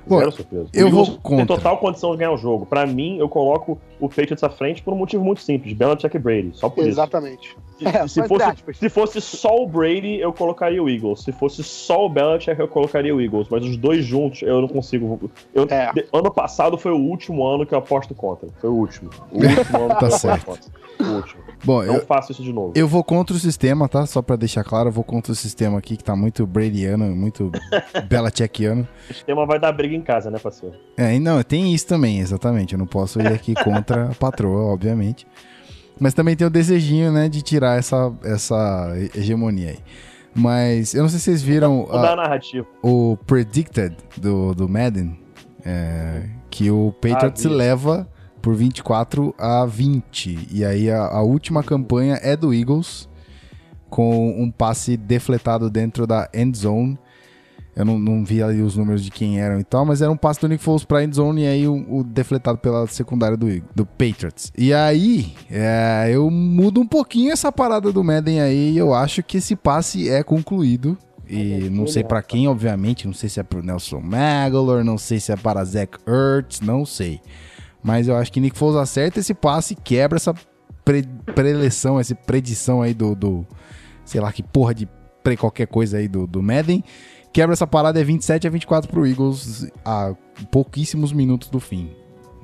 Bom, zero surpreso. eu vou contra. Tem total condição de ganhar o jogo. Pra mim, eu coloco o Patriots à frente por um motivo muito simples. Belichick e Brady. Só por isso. Exatamente. Se, É, se fosse, aspas. se fosse só o Brady, eu colocaria o Eagles. Se fosse só o Belichick, eu colocaria o Eagles. Mas os dois juntos, eu não consigo. Eu, É. de- ano passado foi o último ano que eu aposto contra. Foi o último. O último ano que Tá eu aposto certo. contra. O último. Bom, Não eu, faço isso de novo. eu vou contra o sistema, tá? Só pra deixar claro, eu vou contra o sistema aqui que tá muito Bradyano, muito Belichickiano. O sistema vai dar briga em casa, né, parceiro? É, não, tem isso também, exatamente. Eu não posso ir aqui contra a patroa, obviamente. Mas também tem o desejinho, né, de tirar essa, essa hegemonia aí. Mas eu não sei se vocês viram a- narrativa. o Predicted do, do Madden, é, que o Patriots Ah, leva por 24 a 20. E aí a, a última campanha é do Eagles, com um passe defletado dentro da end zone. Eu não, não vi ali os números de quem eram e tal, mas era um passe do Nick Foles pra endzone e aí o, o defletado pela secundária do, do Patriots. E aí, é, eu mudo um pouquinho essa parada do Madden aí e eu acho que esse passe é concluído. E não sei para quem, obviamente, não sei se é pro Nelson Magalor, não sei se é para Zach Ertz, não sei. Mas eu acho que Nick Foles acerta esse passe e quebra essa pre preleção, essa predição aí do, do, sei lá que porra de pre qualquer coisa aí do, do Madden. Quebra essa parada é 27 a 24 pro Eagles a pouquíssimos minutos do fim.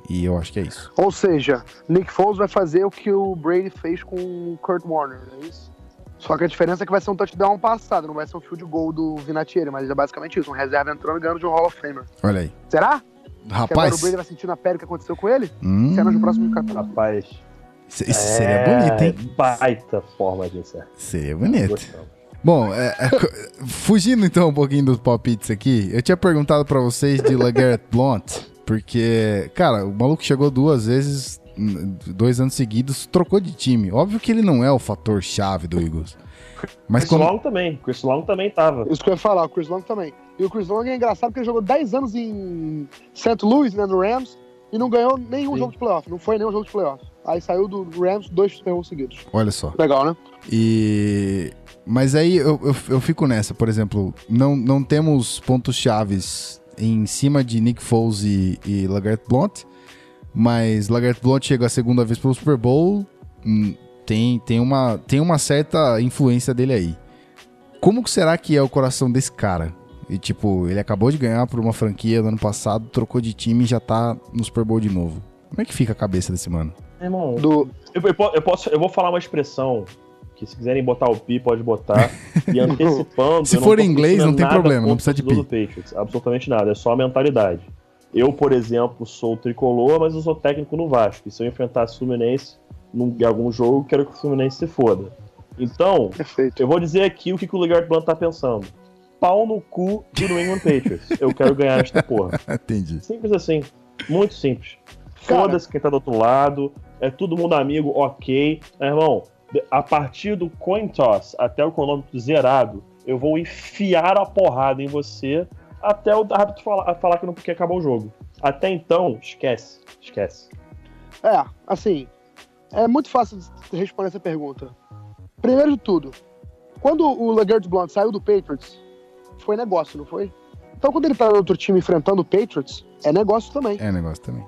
E eu acho que é isso. Ou seja, Nick Foles vai fazer o que o Brady fez com o Kurt Warner, é isso? Só que a diferença é que vai ser um touchdown passado, não vai ser um field goal do Vinatieri, mas é basicamente isso, um reserva entrando e ganhando de um Hall of Famer. Olha aí. Será? Que agora o Rapaz, Brady vai sentir na pele o que aconteceu com ele? hum, Cenas do próximo capítulo. Rapaz. isso isso seria bonito, hein? É, Baita forma de ser. Seria bonito. Bom, é, é, fugindo então um pouquinho dos palpites aqui, eu tinha perguntado pra vocês de LeGarrette Blount, porque, cara, o maluco chegou duas vezes, dois anos seguidos, trocou de time. Óbvio que ele não é o fator chave do Eagles. Mas Chris quando... Long também. Chris Long também tava. Isso que eu ia falar, o Chris Long também. E o Chris Long é engraçado porque ele jogou 10 anos em St. Louis, né, no Rams, e não ganhou nenhum Sim. jogo de playoff. Não foi nenhum jogo de playoff. Aí saiu do Rams dois Super Bowls seguidos. Olha só. Legal, né? E... Mas aí eu, eu, eu fico nessa, por exemplo, não, não temos pontos chaves em cima de Nick Foles e, e Lagarde Blount, mas Lagarde Blount chega a segunda vez pelo Super Bowl, hum, tem, tem, uma, tem uma certa influência dele aí. Como que será que é o coração desse cara? E tipo, ele acabou de ganhar por uma franquia no ano passado, trocou de time e já tá no Super Bowl de novo. Como é que fica a cabeça desse mano? Irmão, Do, eu, eu eu posso, eu vou falar uma expressão que se quiserem botar o pi, pode botar. E antecipando. Se for em inglês, não tem problema, não precisa de do Patriots, absolutamente nada, é só a mentalidade. Eu, por exemplo, sou tricolor, mas eu sou técnico no Vasco. E se eu enfrentasse o Fluminense num, em algum jogo, eu quero que o Fluminense se foda. Então, perfeito. eu vou dizer aqui o que, que o Legard Blunt tá pensando. Pau no cu do New England Patriots. Eu quero ganhar esta porra. Entendi. Simples assim. Muito simples. Foda-se quem tá do outro lado. É todo mundo amigo, ok. Meu irmão, a partir do coin toss até o cronômetro zerado, eu vou enfiar a porrada em você até o árbitro falar, falar que não quer acabar o jogo. Até então, esquece. Esquece. É, assim, é muito fácil de responder essa pergunta. Primeiro de tudo, quando o LeGarrette Blount saiu do Patriots, foi negócio, não foi? Então quando ele tá no outro time enfrentando o Patriots, é negócio também. É negócio também.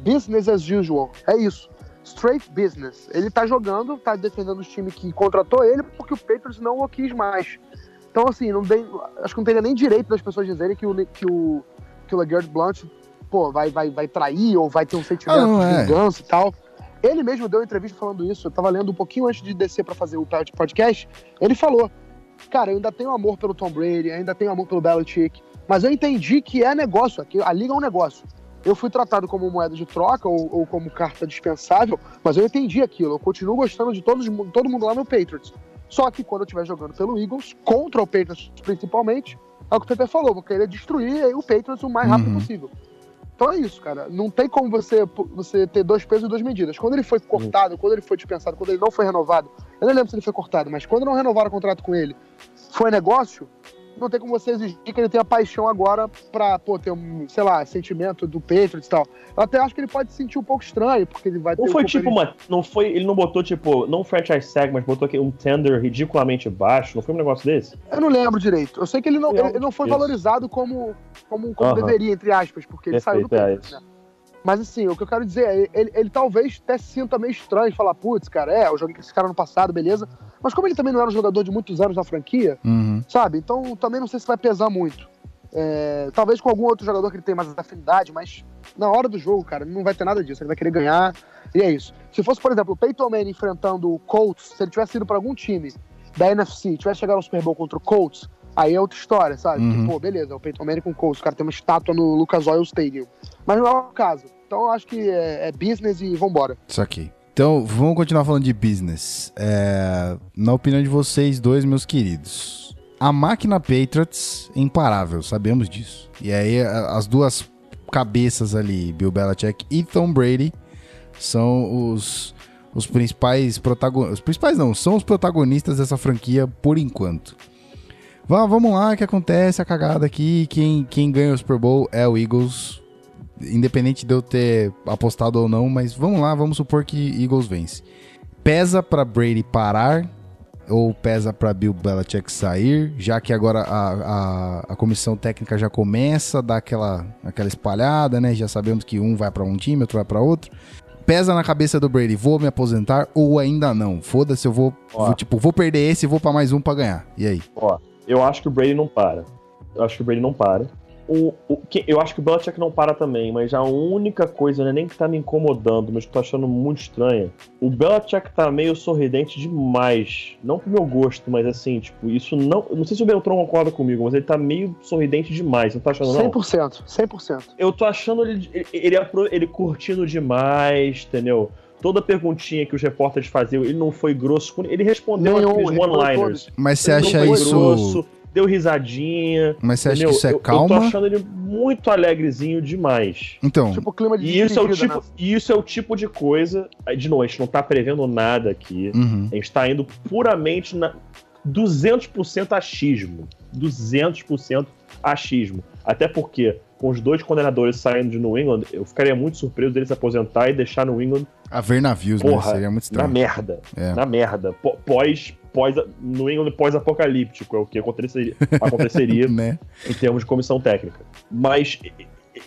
Business as usual. É isso. Straight business. Ele tá jogando, tá defendendo o time que contratou ele porque o Patriots não o quis mais. Então, assim, não tem, acho que não teria nem direito das pessoas dizerem que o, que o, que o LeGarrette Blount, pô, vai, vai, vai trair ou vai ter um sentimento Ah, não, de é. vingança e tal. Ele mesmo deu uma entrevista falando isso. Eu tava lendo um pouquinho antes de descer pra fazer o pod- podcast. Ele falou: Cara, eu ainda tenho amor pelo Tom Brady, ainda tenho amor pelo Belichick, mas eu entendi que é negócio, aqui, a liga é um negócio. Eu fui tratado como moeda de troca ou, ou como carta dispensável, mas eu entendi aquilo. Eu continuo gostando de todos, todo mundo lá no Patriots. Só que quando eu estiver jogando pelo Eagles, contra o Patriots principalmente, é o que o Pepe falou, vou querer destruir o Patriots o mais rápido Uhum. possível. Então é isso, cara. Não tem como você, você ter dois pesos e duas medidas. Quando ele foi cortado, quando ele foi dispensado, quando ele não foi renovado, eu não lembro se ele foi cortado, mas quando não renovaram o contrato com ele, foi negócio, não tem como você exigir que ele tenha paixão agora pra, pô, ter um, sei lá, sentimento do Patriots e tal. Eu até acho que ele pode se sentir um pouco estranho, porque ele vai Não ter foi o tipo uma. Não foi, ele não botou, tipo, não franchise tag, mas botou aqui um tender ridiculamente baixo. Não foi um negócio desse? Eu não lembro direito. Eu sei que ele não, ele, ele não foi isso. valorizado como, como, como Aham. deveria, entre aspas, porque ele saiu do Perfeito, é Patriots, isso. né? Mas assim, o que eu quero dizer é, ele, ele talvez até se sinta meio estranho de falar, putz, cara, é, eu joguei com esse cara no passado, beleza. Mas como ele também não era um jogador de muitos anos na franquia, Uhum. sabe? Então também não sei se vai pesar muito. É, talvez com algum outro jogador que ele tem mais afinidade, mas na hora do jogo, cara, não vai ter nada disso. Ele vai querer ganhar. E é isso. Se fosse, por exemplo, o Peyton Manning enfrentando o Colts, se ele tivesse ido para algum time da NFC, tivesse chegado no Super Bowl contra o Colts, aí é outra história, sabe? Uhum. Que, pô, beleza, o Peyton Manning com o Colts, o cara tem uma estátua no Lucas Oil Stadium. Mas não é o caso. Então eu acho que é, é business e vambora. Isso aqui. Então, vamos continuar falando de business. É, na opinião de vocês dois, meus queridos, a máquina Patriots é imparável, sabemos disso. E aí, as duas cabeças ali, Bill Belichick e Tom Brady, são os, os principais protagonistas. Os principais não, são os protagonistas dessa franquia por enquanto. Vá, vamos lá, o que acontece? A cagada aqui. Quem, quem ganha o Super Bowl é o Eagles. Independente de eu ter apostado ou não, mas vamos lá, vamos supor que Eagles vence. Pesa pra Brady parar ou pesa pra Bill Belichick sair, já que agora a, a, a comissão técnica já começa a dar aquela, aquela espalhada, né? Já sabemos que um vai pra um time, outro vai pra outro. Pesa na cabeça do Brady, vou me aposentar ou ainda não? Foda-se, eu vou, vou, tipo, vou perder esse e vou pra mais um pra ganhar. E aí? Ó, eu acho que o Brady não para. Eu acho que o Brady não para. O, o, que- eu acho que o Belichick não para também, mas a única coisa, né, nem que tá me incomodando, mas que eu tô achando muito estranha. O Belichick tá meio sorridente demais. Não pro meu gosto, mas assim, tipo, isso não. Não sei se o Beltrão concorda comigo, mas ele tá meio sorridente demais. Você não tá achando, não? 100%, 100%. eu tô achando ele, ele, ele, ele curtindo demais, entendeu? Toda perguntinha que os repórteres faziam, ele não foi grosso. com- Ele respondeu aqueles one-liners. Mas você acha foi isso. grosso, deu risadinha. Mas você acha entendeu? que isso é Eu- Eu, tô calma? achando ele muito alegrezinho demais. Então, Tipo, clima de E isso é, o tipo, né? e isso é o tipo de coisa. De novo, a gente não tá prevendo nada aqui. uhum. A gente tá indo puramente na 200% achismo. 200% achismo. Até porque, com os dois coordenadores saindo de New England, eu ficaria muito surpreso dele se aposentar e deixar New England a ver navios, né? Porra, Seria muito na estranho. merda. É. Na merda. Pó- Pós, pós, New England pós-apocalíptico é o que aconteceria, aconteceria né? em termos de comissão técnica. Mas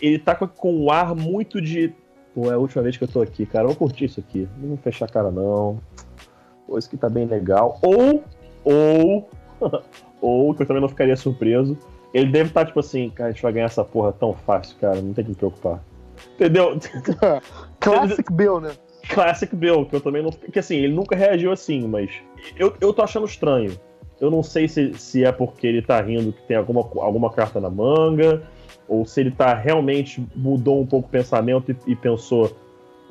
ele tá com, com um ar muito de. Pô, é a última vez que eu tô aqui, cara. Eu vou curtir isso aqui. Não vou fechar a cara, não. Pô, isso aqui tá bem legal. Ou, ou, ou, que eu também não ficaria surpreso. Ele deve estar tipo assim, cara, a gente vai ganhar essa porra tão fácil, cara. Não tem que me preocupar. Entendeu? Classic Bill, né? Classic Bill, que eu também não. Que assim, ele nunca reagiu assim, mas. Eu, eu tô achando estranho. Eu não sei se, se é porque ele tá rindo que tem alguma, alguma carta na manga, ou se ele tá realmente mudou um pouco o pensamento e, e pensou,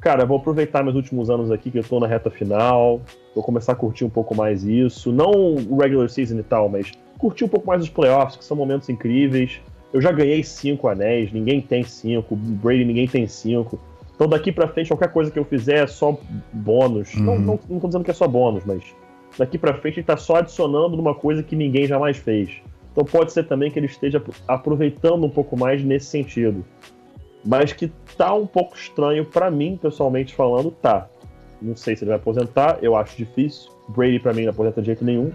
cara, vou aproveitar meus últimos anos aqui que eu tô na reta final, vou começar a curtir um pouco mais isso. Não o regular season e tal, mas curtir um pouco mais os playoffs, que são momentos incríveis. Eu já ganhei cinco anéis, ninguém tem cinco, Brady ninguém tem cinco. Então daqui pra frente, qualquer coisa que eu fizer é só bônus. Não, Uhum. não, não tô dizendo que é só bônus, mas daqui pra frente ele tá só adicionando numa coisa que ninguém jamais fez. Então pode ser também que ele esteja aproveitando um pouco mais nesse sentido. Mas que tá um pouco estranho pra mim, pessoalmente falando, tá. Não sei se ele vai aposentar, eu acho difícil. Brady pra mim não aposenta de jeito nenhum.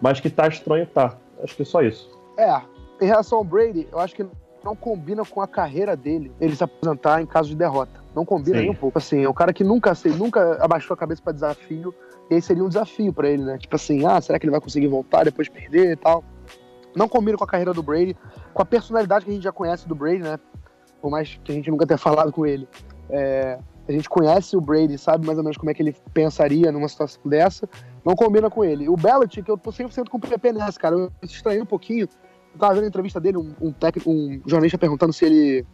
Mas que tá estranho, tá. Acho que é só isso. É, em relação ao Brady, eu acho que não combina com a carreira dele ele se aposentar em caso de derrota. Não combina Sim. nem um pouco. Assim, é um cara que nunca, assim, nunca abaixou a cabeça pra desafio. E aí seria um desafio pra ele, né? Tipo assim, ah, será que ele vai conseguir voltar depois de perder e tal? Não combina com a carreira do Brady, com a personalidade que a gente já conhece do Brady, né? Por mais que a gente nunca tenha falado com ele. É, a gente conhece o Brady, sabe mais ou menos como é que ele pensaria numa situação dessa. Não combina com ele. O Belichick, eu tô 100% com o PP nessa, cara. Eu estranhei um pouquinho. Eu tava vendo a entrevista dele, um, um técnico, um jornalista perguntando se ele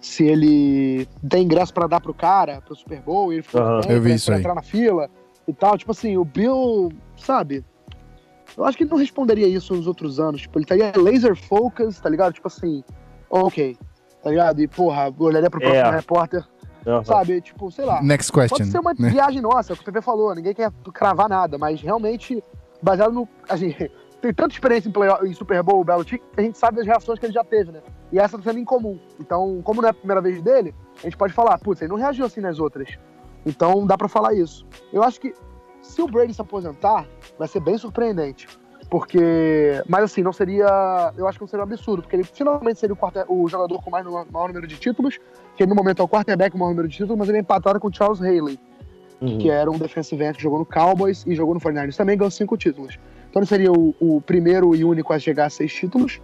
se ele tem ingresso pra dar pro cara, pro Super Bowl, ele falou tem, Eu vi isso pra aí. entrar na fila e tal. Tipo assim, o Bill, sabe? Eu acho que ele não responderia isso nos outros anos. Tipo, ele estaria laser focus, tá ligado? Tipo assim, ok, tá ligado? E porra, olharia pro próximo É. repórter, Aham. sabe? Tipo, sei lá. Next question. Pode ser uma né? viagem nossa, é o que o PP falou, ninguém quer cravar nada, mas realmente, baseado no. Assim, tem tanta experiência em, play, em Super Bowl, o Belichick, que a gente sabe das reações que ele já teve, né? E essa tá sendo incomum. Então, como não é a primeira vez dele, a gente pode falar, putz, ele não reagiu assim nas outras. Então dá pra falar isso. Eu acho que se o Brady se aposentar, vai ser bem surpreendente. Porque. Mas assim, não seria. Eu acho que não seria um absurdo, porque ele finalmente seria o, quarter, o jogador com mais maior número de títulos, que no momento é o quarterback com o maior número de títulos, mas ele é empatado com o Charles Haley Uhum. que era um defensive end que jogou no Cowboys e jogou no 49ers, também ganhou cinco títulos. Então ele seria o, o primeiro e único a chegar a seis títulos.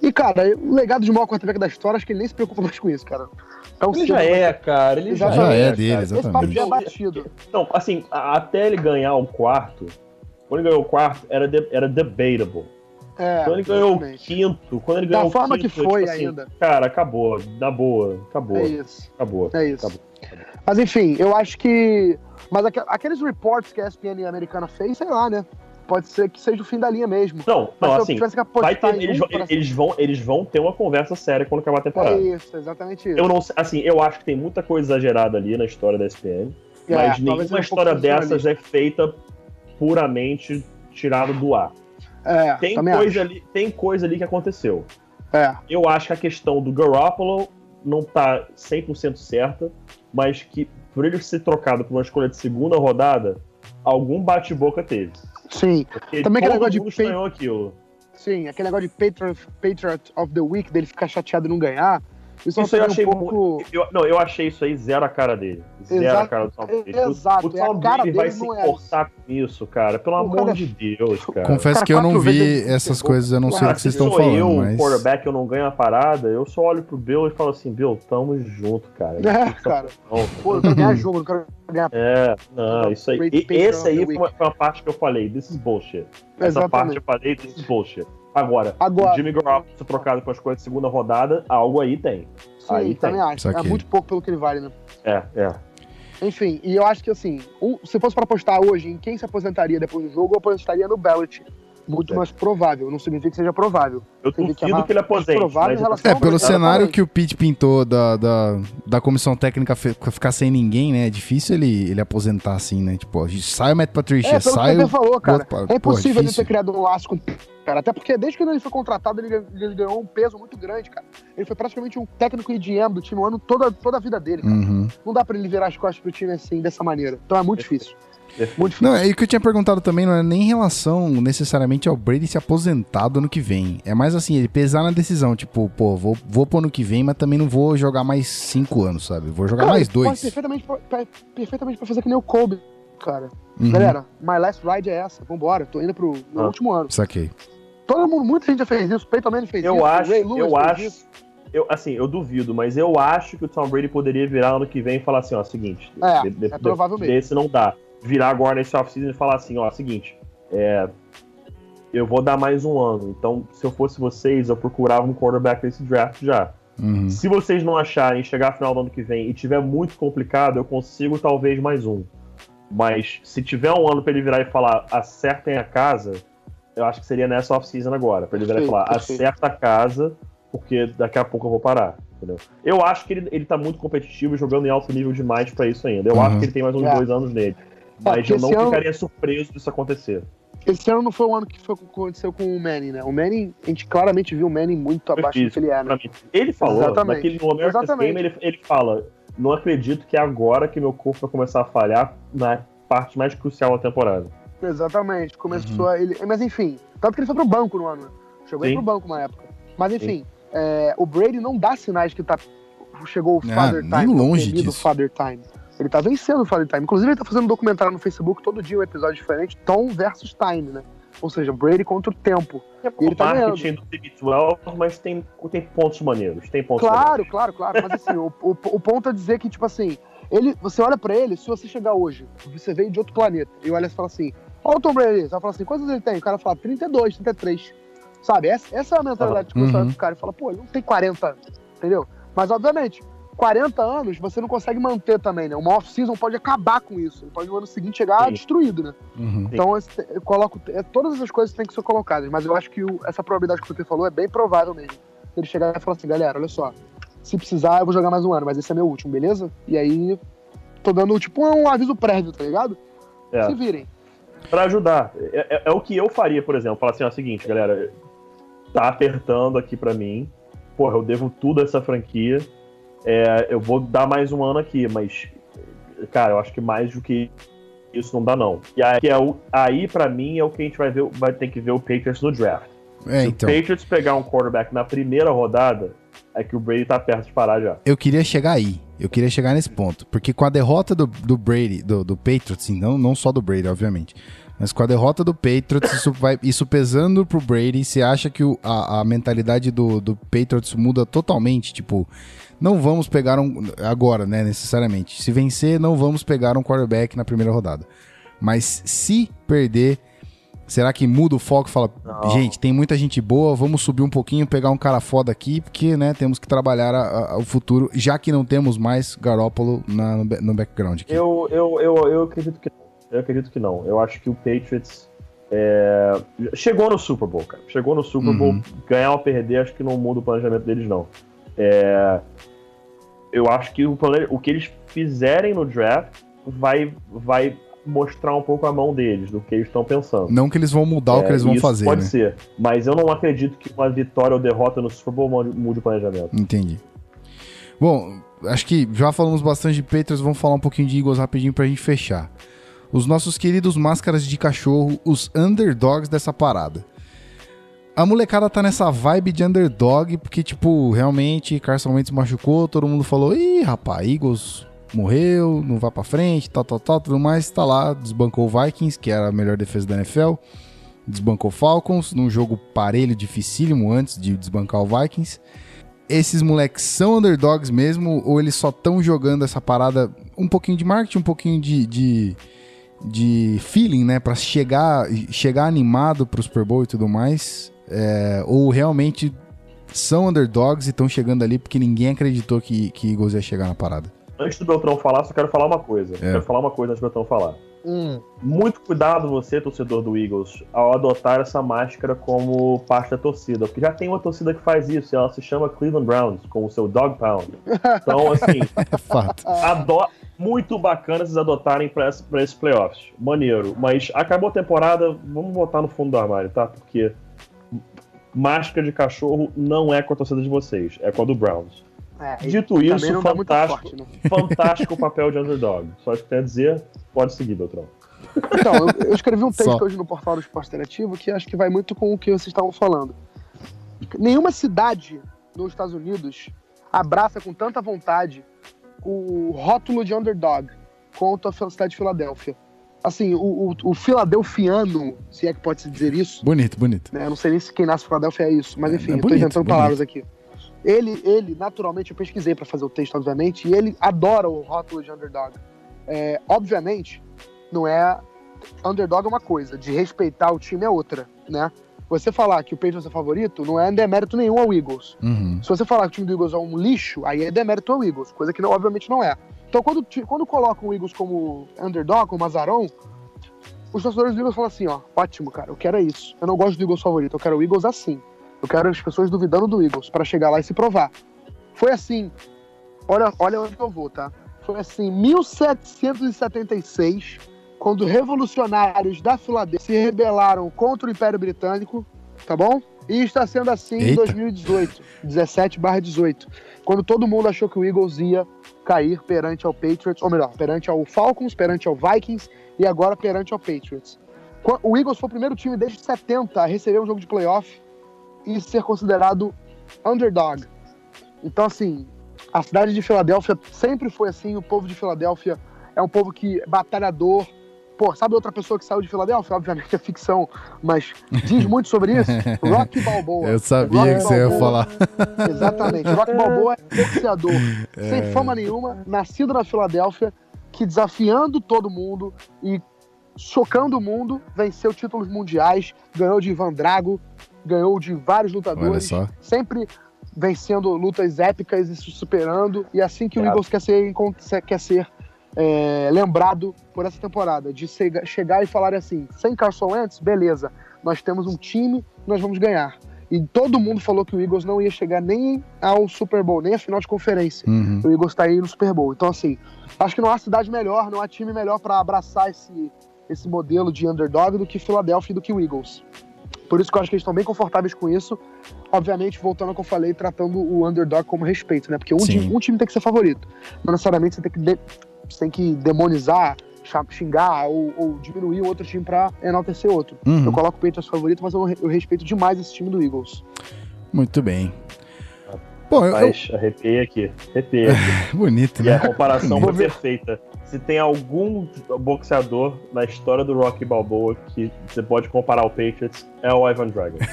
E, cara, o legado de maior quarterback da história, acho que ele nem se preocupa mais com isso, cara. Então, Ele já é, cara. Ele já, Já é é dele, cara. Esse papo exatamente. já é batido. Então, assim, até ele ganhar o quarto, quando ele ganhou o quarto, era, de- era debatable. É, Quando ele ganhou o quinto, quando ele Da ganhou o forma quinto, que foi tipo assim, ainda. Cara, acabou. Na boa. Acabou. É isso. Acabou. É isso. Acabou. Mas enfim, eu acho que. Mas aque- aqueles reports que a ESPN americana fez, sei lá, né? Pode ser que seja o fim da linha mesmo. Não, Mas não, assim, vai ter, eles, um eles, vão, eles vão ter uma conversa séria quando acabar a temporada. É isso, exatamente isso. Eu não assim, eu acho que tem muita coisa exagerada ali na história da SPN, É, mas nenhuma um história dessas sensacionalista. é feita puramente tirado do ar. É, Tem coisa, acho. ali, tem coisa ali que aconteceu. É, Eu acho que a questão do Garoppolo não tá 100% certa, mas que por ele ser trocado por uma escolha de segunda rodada, algum bate-boca teve. sim, Porque Também aquele negócio de estranhou aquilo. sim. Aquele negócio de Patriot, Patriot of the Week, dele ficar chateado e não ganhar. Isso, Isso aí eu achei um pouco. muito. Eu, não, eu achei isso aí zero a cara dele. Zero Exato, a cara do Tom Brady. exato, O é a Tom cara Brady vai dele se não é importar com isso, cara. Pelo O amor cara- de Deus, cara. Confesso cara, que eu não vi essas coisas, eu não sei o que vocês estão falando, eu, mas. o quarterback, eu não ganho a parada, eu só olho pro Bill e falo assim, Bill, tamo junto, cara. É, cara. Não, Pô, eu quero ganhar jogo, eu quero ganhar. É, não, isso aí. E esse aí foi uma, foi uma parte que eu falei, this is bullshit. Essa parte Exatamente. eu falei, this is bullshit. Agora, Agora- o Jimmy Garoppolo ser trocado com as coisas de segunda rodada, algo aí tem. Sim, aí também tem. acho. Saquei. É muito pouco pelo que ele vale, né? É, é. Enfim, e eu acho que assim, um- se fosse pra apostar hoje em quem se aposentaria depois do jogo, eu apostaria no Bellet. Muito É. mais provável, não significa que seja provável. Eu vê que é duvido que ele aposente. provável mas É, pelo cenário que o Pete pintou da, da, da comissão técnica ficar sem ninguém, né? É difícil ele, ele aposentar assim, né? Tipo, ó, sai o Matt Patricia, É, sai o. falou, cara. outro- É Pô, impossível ele ter criado um laço com cara. Até porque desde que ele foi contratado, ele, ele ganhou um peso muito grande, cara. Ele foi praticamente um técnico e GM do time o ano toda, toda a vida dele, cara. Uhum. Não dá pra ele virar as costas pro time assim, dessa maneira. Então é muito difícil. Perfeito. Muito difícil. Não, e o que eu tinha perguntado também não é nem em relação necessariamente ao Brady se aposentar do ano que vem. É mais assim, ele pesar na decisão, tipo, pô, vou, vou pro ano que vem, mas também não vou jogar mais cinco anos, sabe? Vou jogar Cara, mais pode dois. Perfeitamente, pra- pra- perfeitamente pra fazer que nem o Kobe, cara. Uhum. Galera, my last ride é essa. Vambora, tô indo pro meu Ah. último ano. Saquei. Todo mundo, muita gente já fez isso. O Peyton Manning fez isso. Eu acho, o Ray Lewis eu fez acho. isso. Eu, assim, eu duvido, mas eu acho que o Tom Brady poderia virar ano que vem e falar assim, ó, seguinte. É, é provável mesmo. Desse não dá. Virar agora nesse off-season e falar assim, ó, seguinte, é, eu vou dar mais um ano. Então, se eu fosse vocês, eu procurava um quarterback nesse draft já. Uhum. Se vocês não acharem chegar final do ano que vem e tiver muito complicado, eu consigo talvez mais um. Mas se tiver um ano pra ele virar e falar acertem a casa, eu acho que seria nessa off-season agora. Pra ele virar e falar perfeito. acerta a casa, porque daqui a pouco eu vou parar. Entendeu? Eu acho que ele, ele tá muito competitivo e jogando em alto nível demais pra isso ainda. Eu Uhum. acho que ele tem mais uns É. dois anos nele. Mas eu não ano- ficaria surpreso disso acontecer. Esse ano não foi o ano que foi, aconteceu com o Manning, né? O Manning, a gente claramente viu o Manning muito abaixo do que ele é, Pra né? Ele falou, Exatamente. naquele no America's Exatamente. Game, ele, ele fala: Não acredito que é agora que meu corpo vai começar a falhar na parte mais crucial da temporada. Exatamente. Começou a ele. Mas enfim, tanto que ele foi pro banco no ano, né? Chegou aí Sim. pro banco uma época. Mas enfim, é, o Brady não dá sinais que tá. Chegou o Ah, Father nem Time. o longe temido disso. Father Time. Ele tá vencendo o Father Time. Inclusive, ele tá fazendo um documentário no Facebook todo dia, um episódio diferente, Tom versus Time, né? Ou seja, Brady contra o tempo. É ele o tá marketing do TB12, mas tem, tem pontos maneiros. Tem pontos Claro, maneiros. claro, claro. Mas assim, o, o, o ponto é dizer que, tipo assim, ele, você olha pra ele, se você chegar hoje, você veio de outro planeta, e olha e fala assim, olha o Tom Brady, você vai falar assim, quantos ele tem? O cara fala 32, 33. Sabe? Essa, essa é a mentalidade que você Uhum. olha pro cara e fala, pô, ele não tem 40 anos, entendeu? Mas, obviamente, 40 anos você não consegue manter também, né? Uma off-season pode acabar com isso. Ele pode no ano seguinte chegar Sim. destruído, né? Uhum. Então, eu coloco, é, todas essas coisas têm que ser colocadas, mas eu acho que o- essa probabilidade que o Pepe falou é bem provável mesmo. Ele chegar e falar assim, galera, olha só, se precisar eu vou jogar mais um ano, mas esse é meu último, beleza? E aí, tô dando tipo um aviso prévio, tá ligado? É. Se virem. Pra ajudar. É, é- é o que eu faria, por exemplo. Falar assim, ó, o seguinte, galera, tá apertando aqui pra mim. Porra, eu devo tudo a essa franquia. É, eu vou dar mais um ano aqui, mas, cara, eu acho que mais do que isso não dá, não. E aí, é o, aí pra mim, é o que a gente vai ver, vai ter que ver o Patriots no draft. É, Se então. o Patriots pegar um quarterback na primeira rodada, é que o Brady tá perto de parar já. Eu queria chegar aí. Eu queria chegar nesse ponto. Porque com a derrota do, do Brady, do, do Patriots, sim, não, não só do Brady, obviamente. Mas com a derrota do Patriots, isso, vai, isso pesando pro Brady, você acha que o- a, a mentalidade do, do Patriots muda totalmente? Tipo, não vamos pegar um. Agora, né, necessariamente. Se vencer, não vamos pegar um quarterback na primeira rodada. Mas se perder, será que muda o foco fala, Não. gente, tem muita gente boa, vamos subir um pouquinho, pegar um cara foda aqui, porque, né, temos que trabalhar a- a- o futuro, já que não temos mais Garópolo na- no, no background aqui. Eu, eu, eu, eu acredito que. Eu acredito que não. Eu acho que o Patriots é, chegou no Super Bowl, cara. Chegou no Super Bowl. Uhum. Ganhar ou perder, acho que não muda o planejamento deles, não. É, eu acho que o, plane- o que eles fizerem no draft vai, vai mostrar um pouco a mão deles, do que eles estão pensando. Não que eles vão mudar o que É, eles vão fazer, Pode né? ser, mas eu não acredito que uma vitória ou derrota no Super Bowl mude- mude o planejamento. Entendi. Bom, acho que já falamos bastante de Patriots, vamos falar um pouquinho de Eagles rapidinho pra gente fechar. Os nossos queridos máscaras de cachorro, os underdogs dessa parada. A molecada tá nessa vibe de underdog, porque, tipo, realmente Carson Wentz machucou, todo mundo falou, ih, rapaz, Eagles morreu, não vai pra frente, tal, tal, tal, tudo mais. Tá lá, desbancou o Vikings, que era a melhor defesa da NFL. Desbancou Falcons, num jogo parelho, dificílimo antes de desbancar o Vikings esses moleques são underdogs mesmo ou eles só estão jogando essa parada um pouquinho de marketing, um pouquinho de, de, de feeling, né? Pra chegar, chegar animado pro Super Bowl e tudo mais? É, ou realmente são underdogs e estão chegando ali porque ninguém acreditou que, que Eagles ia chegar na parada? Antes do Beltrão falar, só quero falar uma coisa. É. Quero falar uma coisa antes do Beltrão falar. Hum, Muito cuidado você, torcedor do Eagles, ao adotar essa máscara como parte da torcida. Porque já tem uma torcida que faz isso, e ela se chama Cleveland Browns, com o seu Dog Pound. Então, assim, É fato. ado muito bacana vocês adotarem pra esse- pra esses playoffs. Maneiro. Mas acabou a temporada, vamos botar no fundo do armário, tá? Porque máscara de cachorro não é com a torcida de vocês, é com a do Browns. é, Dito isso, fantástico, forte, né? fantástico o papel de underdog. Só isso que tenho a dizer, pode seguir, Beltrão. Então, eu, eu escrevi um texto Só. hoje no portal do Esporte Interativo que acho que vai muito com o que vocês estavam falando. Nenhuma cidade nos Estados Unidos abraça com tanta vontade o rótulo de underdog quanto a cidade de Filadélfia. Assim, o, o, o filadelfiano, se é que pode se dizer isso, Bonito, bonito. né? Eu não sei nem se quem nasce em Filadélfia é isso, mas É, enfim, é eu tô bonito, inventando bonito. palavras aqui. Ele, ele, naturalmente, eu pesquisei pra fazer o texto, obviamente, e ele adora o rótulo de underdog. É, obviamente, não é. Underdog é uma coisa, de respeitar o time é outra, né? Você falar que o Patriots é favorito não é demérito nenhum ao Eagles. Uhum. Se você falar que o time do Eagles é um lixo, aí é demérito ao Eagles, coisa que não- obviamente não é. Então, quando, quando colocam o Eagles como underdog, como azarão, os torcedores do Eagles falam assim, ó, ótimo, cara, eu quero é isso. Eu não gosto do Eagles favorito, eu quero o Eagles assim. Eu quero as pessoas duvidando do Eagles, para chegar lá e se provar. Foi assim, olha, olha onde eu vou, tá? Foi assim, 1776, quando revolucionários da Filadélfia se rebelaram contra o Império Britânico, tá bom? E está sendo assim em Eita. 2018, 17 18, quando todo mundo achou que o Eagles ia cair perante ao Patriots, ou melhor, perante ao Falcons, perante ao Vikings e agora perante ao Patriots. O Eagles foi o primeiro time desde 70 a receber um jogo de playoff e ser considerado underdog. Então, assim, a cidade de Filadélfia sempre foi assim, o povo de Filadélfia é um povo que batalhador. Pô, sabe outra pessoa que saiu de Filadélfia? Obviamente é ficção, mas diz muito sobre isso. Rock Balboa. Eu sabia Rock que você ia Balboa. falar. Exatamente. Rock Balboa é boxeador, sem fama nenhuma, nascido na Filadélfia, que desafiando todo mundo e chocando o mundo, venceu títulos mundiais, ganhou de Ivan Drago, ganhou de vários Olha lutadores, só. sempre vencendo lutas épicas e se superando. E assim que o É. Eagles quer ser, quer ser é, lembrado por essa temporada, de chega- chegar e falar assim, sem Carson Wentz, beleza, nós temos um time, nós vamos ganhar. E todo mundo falou que o Eagles não ia chegar nem ao Super Bowl, nem à final de conferência. Uhum. O Eagles tá aí no Super Bowl. Então, assim, acho que não há cidade melhor, não há time melhor para abraçar esse, esse modelo de underdog do que Philadelphia e do que o Eagles. Por isso que eu acho que eles estão bem confortáveis com isso. Obviamente, voltando ao que eu falei, tratando o underdog como respeito, né? Porque um, time, um time tem que ser favorito. Não necessariamente você tem que, você tem que demonizar, xingar ou, ou diminuir o outro time para enaltecer outro. Uhum. Eu coloco o Patriots favorito, mas eu, eu respeito demais esse time do Eagles. Muito bem. Bom, eu, eu- arrepiei aqui, arrepiei aqui. bonito, E a né? comparação Vou foi ver. perfeita. Se tem algum boxeador na história do Rocky Balboa que você pode comparar ao Patriots, é o Ivan Dragon.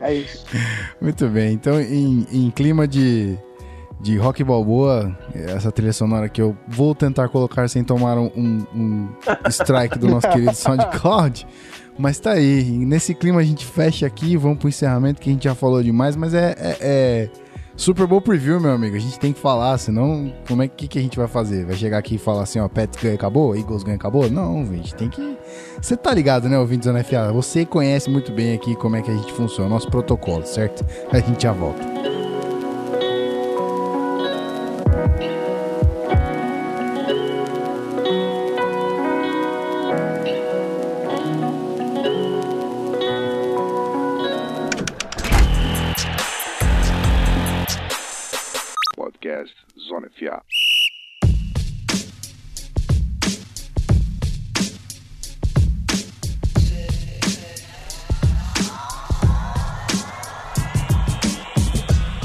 É isso. Muito bem. Então, em, em clima de, de rock balboa, essa trilha sonora que eu vou tentar colocar sem tomar um, um- strike do nosso querido SoundCloud. Mas tá aí. Nesse clima a gente fecha aqui, vamos pro encerramento que a gente já falou demais, mas é, é- é Super Bowl Preview, meu amigo. A gente tem que falar, senão como é que, que a gente vai fazer? Vai chegar aqui e falar assim, ó, Pets ganha acabou, Eagles ganha acabou? Não, a gente tem que. Você tá ligado, né, ouvintes da NFA? Você conhece muito bem aqui como é que a gente funciona, nosso protocolo, certo? A gente já volta.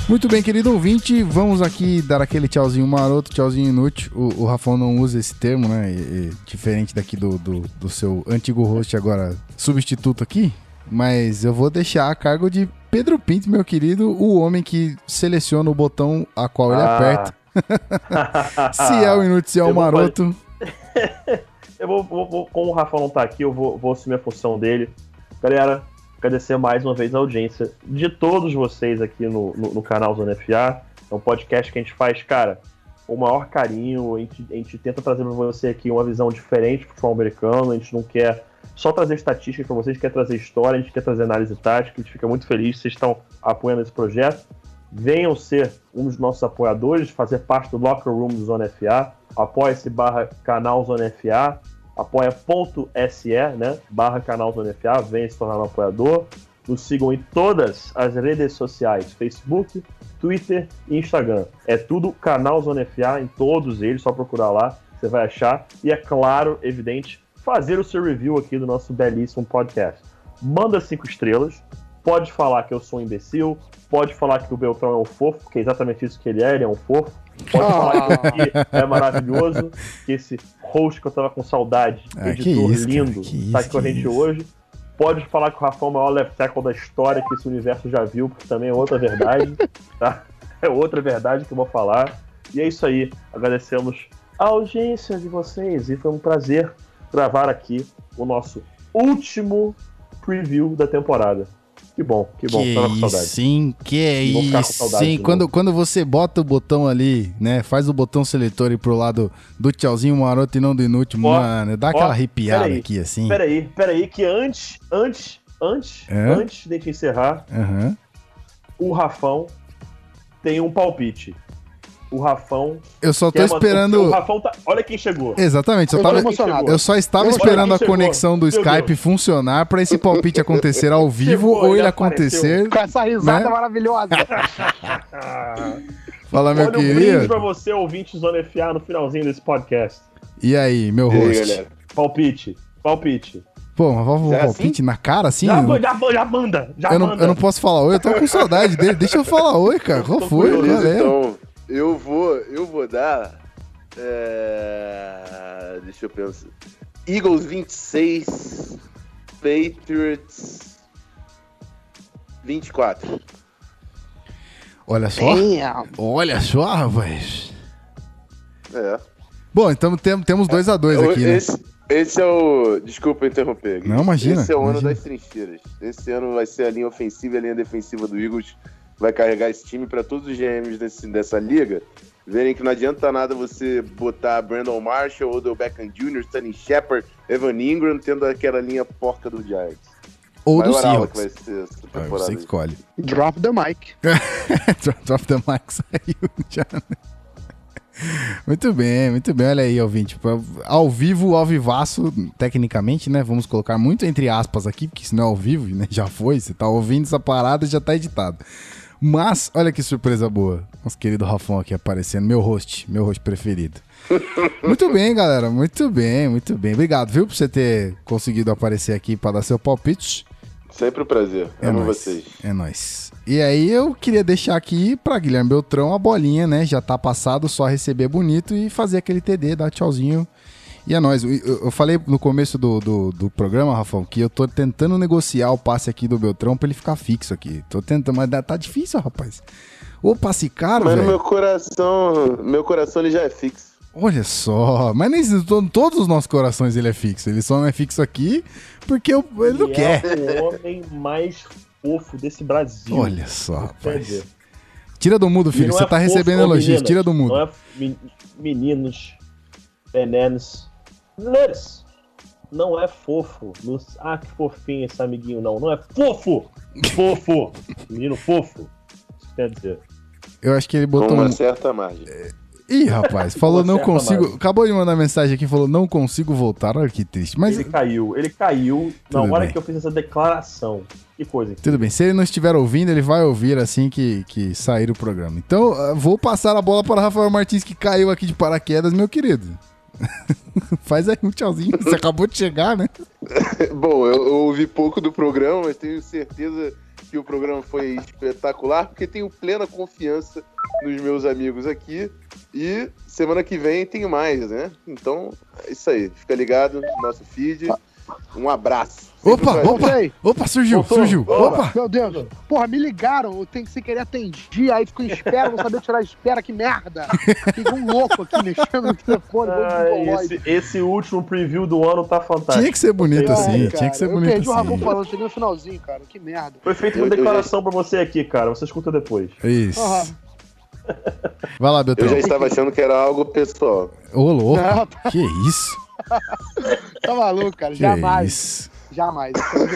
Muito bem, querido ouvinte, vamos aqui dar aquele tchauzinho maroto, tchauzinho inútil. O, o Rafão não usa esse termo, né? E, e, diferente daqui do, do, do, seu antigo host, agora substituto aqui. Mas eu vou deixar a cargo de Pedro Pinto, meu querido, o homem que seleciona o botão a qual ah. ele aperta Se é o inútil, se é o maroto. Eu vou, vou- vou- como o Rafa não tá aqui, eu vou, vou assumir a função dele. Galera, agradecer mais uma vez a audiência de todos vocês aqui no, no, no canal Zona FA. É um podcast que a gente faz, cara, com o maior carinho. A gente, a gente tenta trazer pra você aqui uma visão diferente do futebol americano. A gente não quer só trazer estatísticas pra vocês, a gente quer trazer história, a gente quer trazer análise tática. A gente fica muito feliz que vocês estão apoiando esse projeto. Venham ser um dos nossos apoiadores, fazer parte do Locker Room do Zona FA. Apoia-se barra canal Zona FA apoia.se, né? Barra canal Zona FA, venha se tornar um apoiador. Nos sigam em todas as redes sociais: Facebook, Twitter e Instagram. É tudo canal Zona FA em todos eles, só procurar lá, você vai achar. E é claro, evidente, fazer o seu review aqui do nosso belíssimo podcast. Manda cinco estrelas, pode falar que eu sou um imbecil, pode falar que o Beltrão é um fofo, porque é exatamente isso que ele é, ele é um fofo. Pode Ah. falar que aqui é maravilhoso, que esse host que eu tava com saudade, Ah, que editor isso, lindo, que tá isso, aqui com a que gente isso. hoje. Pode falar que o Rafael é o maior left tackle da história que esse universo já viu, porque também é outra verdade, tá? É outra verdade que eu vou falar. E é isso aí. Agradecemos a audiência de vocês e foi um prazer gravar aqui o nosso último preview da temporada. Que bom, que bom. Que Tava com saudade. sim, que com isso. Sim, de quando, quando você bota o botão ali, né? Faz o botão seletor e pro lado do tchauzinho maroto e não do inútil, Ó, mano, dá aquela arrepiada peraí, aqui assim. Peraí, peraí, que antes, antes, antes, É? antes de a gente encerrar, Aham. o Rafão tem um palpite. O Rafão. Eu só tô mandar- esperando. O Rafão tá. Olha quem chegou. Exatamente, só Eu tava... emocionado. eu só estava Eu- esperando a chegou. conexão do Meu Skype Deus. funcionar pra esse palpite acontecer ao vivo Chegou, ou ele acontecer. Com essa risada Né? maravilhosa. Fala, meu olha um brinde pra querido. você, ouvinte Zona FA, no finalzinho desse podcast. E aí, meu E aí? Palpite. Palpite. Pô, mas vamos é palpite na cara assim? Já, Eu- já, já manda. Já eu, não, manda. eu não posso falar oi, eu tô com saudade dele. Deixa eu falar oi, cara. Qual foi, curioso, galera? Então, eu vou, eu vou dar. é, Deixa eu pensar. Eagles 26, Patriots 24. Olha só. Damn. Olha só, rapaz. É. Bom, então tem- temos 2 a 2 aqui, né? esse, esse é o. Desculpa interromper. Gui. Não, imagina, Esse é o ano imagina. das trincheiras. Esse ano vai ser a linha ofensiva e a linha defensiva do Eagles. Vai carregar esse time para todos os GMs desse, dessa liga. Verem que não adianta nada você botar Brandon Marshall, Odell Beckham Jr., Stanley Shepard, Evan Ingram, tendo aquela linha porca do Giants. Ou do Maior aula que Seahawks. vai ser essa Ah, temporada. Você escolhe. Drop the mic. Drop- Drop the mic saiu já. Muito bem, muito bem. Olha aí, ouvinte. Ao vivo, ao vivaço, tecnicamente, né? Vamos colocar muito entre aspas aqui, porque se não é ao vivo, né? Já foi. Você tá ouvindo essa parada já tá editado. Mas, olha que surpresa boa. Nosso querido Rafão aqui aparecendo. Meu host, meu host preferido. muito bem, galera. Muito bem, muito bem. Obrigado, viu, por você ter conseguido aparecer aqui para dar seu palpite. Sempre um prazer. É Amo nóis. vocês. É nóis. E aí eu queria deixar aqui pra Guilherme Beltrão a bolinha, né? Já tá passado, só receber bonito e fazer aquele TD, dar tchauzinho. E é nóis. Eu, falei no começo do, do, do programa, Rafão, que eu tô tentando negociar o passe aqui do Beltrão pra ele ficar fixo aqui. Tô tentando, mas tá difícil, rapaz. Ô, passe caro, Mas no velho. meu coração, meu coração ele já é fixo. Olha só. Mas nem to- todos os nossos corações ele é fixo. Ele só não é fixo aqui porque eu- ele não Ele quer. É o homem mais fofo desse Brasil. Olha só, rapaz. Tira do mudo, ele filho. Você é tá fofo, recebendo elogios. meninas, Tira do mudo. Não é men- meninos, venenos, mulheres. Não é fofo. Ah, que fofinho esse amiguinho, não. Não é fofo! Fofo! Menino fofo. Isso quer dizer. Eu acho que ele Com botou uma um. certa margem. Ih, rapaz, falou não consigo. margem. Acabou de mandar mensagem aqui, falou não consigo voltar. Olha que triste. Mas Ele caiu, ele caiu na Tudo hora bem. que eu fiz essa declaração. Que coisa. tudo bem. Se ele não estiver ouvindo, ele vai ouvir assim que, que sair o programa. Então, ah, vou passar a bola para Rafael Martins, que caiu aqui de paraquedas, meu querido. Faz aí um tchauzinho. Você acabou de chegar, né? Bom, eu, eu ouvi pouco do programa, mas tenho certeza que o programa foi espetacular, porque tenho plena confiança nos meus amigos aqui. E semana que vem tem mais, né? Então, é isso aí. Fica ligado no nosso feed. Um abraço. Opa, opa, Voltei. opa, surgiu, Voltou. surgiu. Boa. Opa! Meu Deus. Porra, me ligaram. Eu tenho que sem querer atendi. Aí fico em espera, não sabia tirar a espera. Que merda. Fiquei um louco aqui mexendo no telefone. Ah, esse, esse último preview do ano tá fantástico. Tinha que ser bonito Ah, assim, cara, tinha que ser eu bonito perdi o Ramon assim. falando, cheguei no finalzinho, cara. Que merda. Foi feita Eu- uma eu declaração pra você aqui, cara. Você escuta depois. Isso. Aham. Vai lá, Eu Beltrão. já estava achando que era algo pessoal. Ô, louco. Não, Que isso? Tá maluco, cara. Que Jamais. isso? Jamais. Peraí.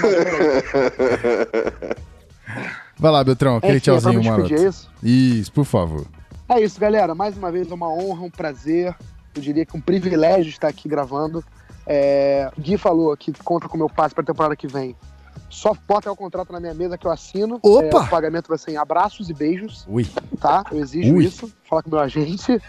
Vai lá, Beltrão, aquele é tchauzinho é isso? Isso, por favor. É isso, galera. Mais uma vez, é uma honra, um prazer. Eu diria que um privilégio estar aqui gravando. É, Gui falou que conta com o meu passe para a temporada que vem. Só bota o contrato na minha mesa que eu assino. Opa! É, o pagamento vai ser em abraços e beijos, Ui. tá? Eu exijo Ui. isso. Falar com o meu agente.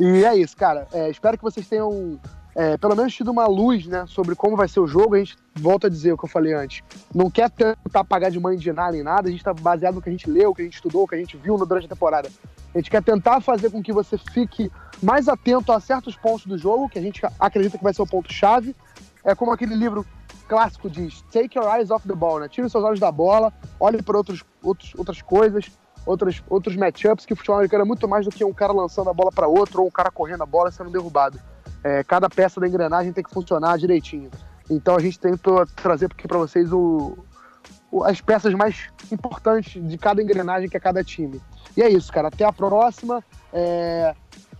e é isso, cara. É, espero que vocês tenham é, pelo menos tido uma luz, né, sobre como vai ser o jogo. A gente volta a dizer o que eu falei antes. Não quer tentar pagar de mãe de nada nem nada. A gente tá baseado no que a gente leu, o que a gente estudou, o que a gente viu durante a temporada. A gente quer tentar fazer com que você fique mais atento a certos pontos do jogo, que a gente acredita que vai ser o ponto-chave. É como aquele livro clássico diz: Take your eyes off the ball, né? Tire seus olhos da bola, olhe para outros, outros, outras coisas, outros, outros matchups, que o futebol americano é muito mais do que um cara lançando a bola para outro ou um cara correndo a bola sendo derrubado. É, cada peça da engrenagem tem que funcionar direitinho. Então a gente tentou trazer aqui para vocês o, o- as peças mais importantes de cada engrenagem que é cada time. E é isso, cara. Até a próxima. É,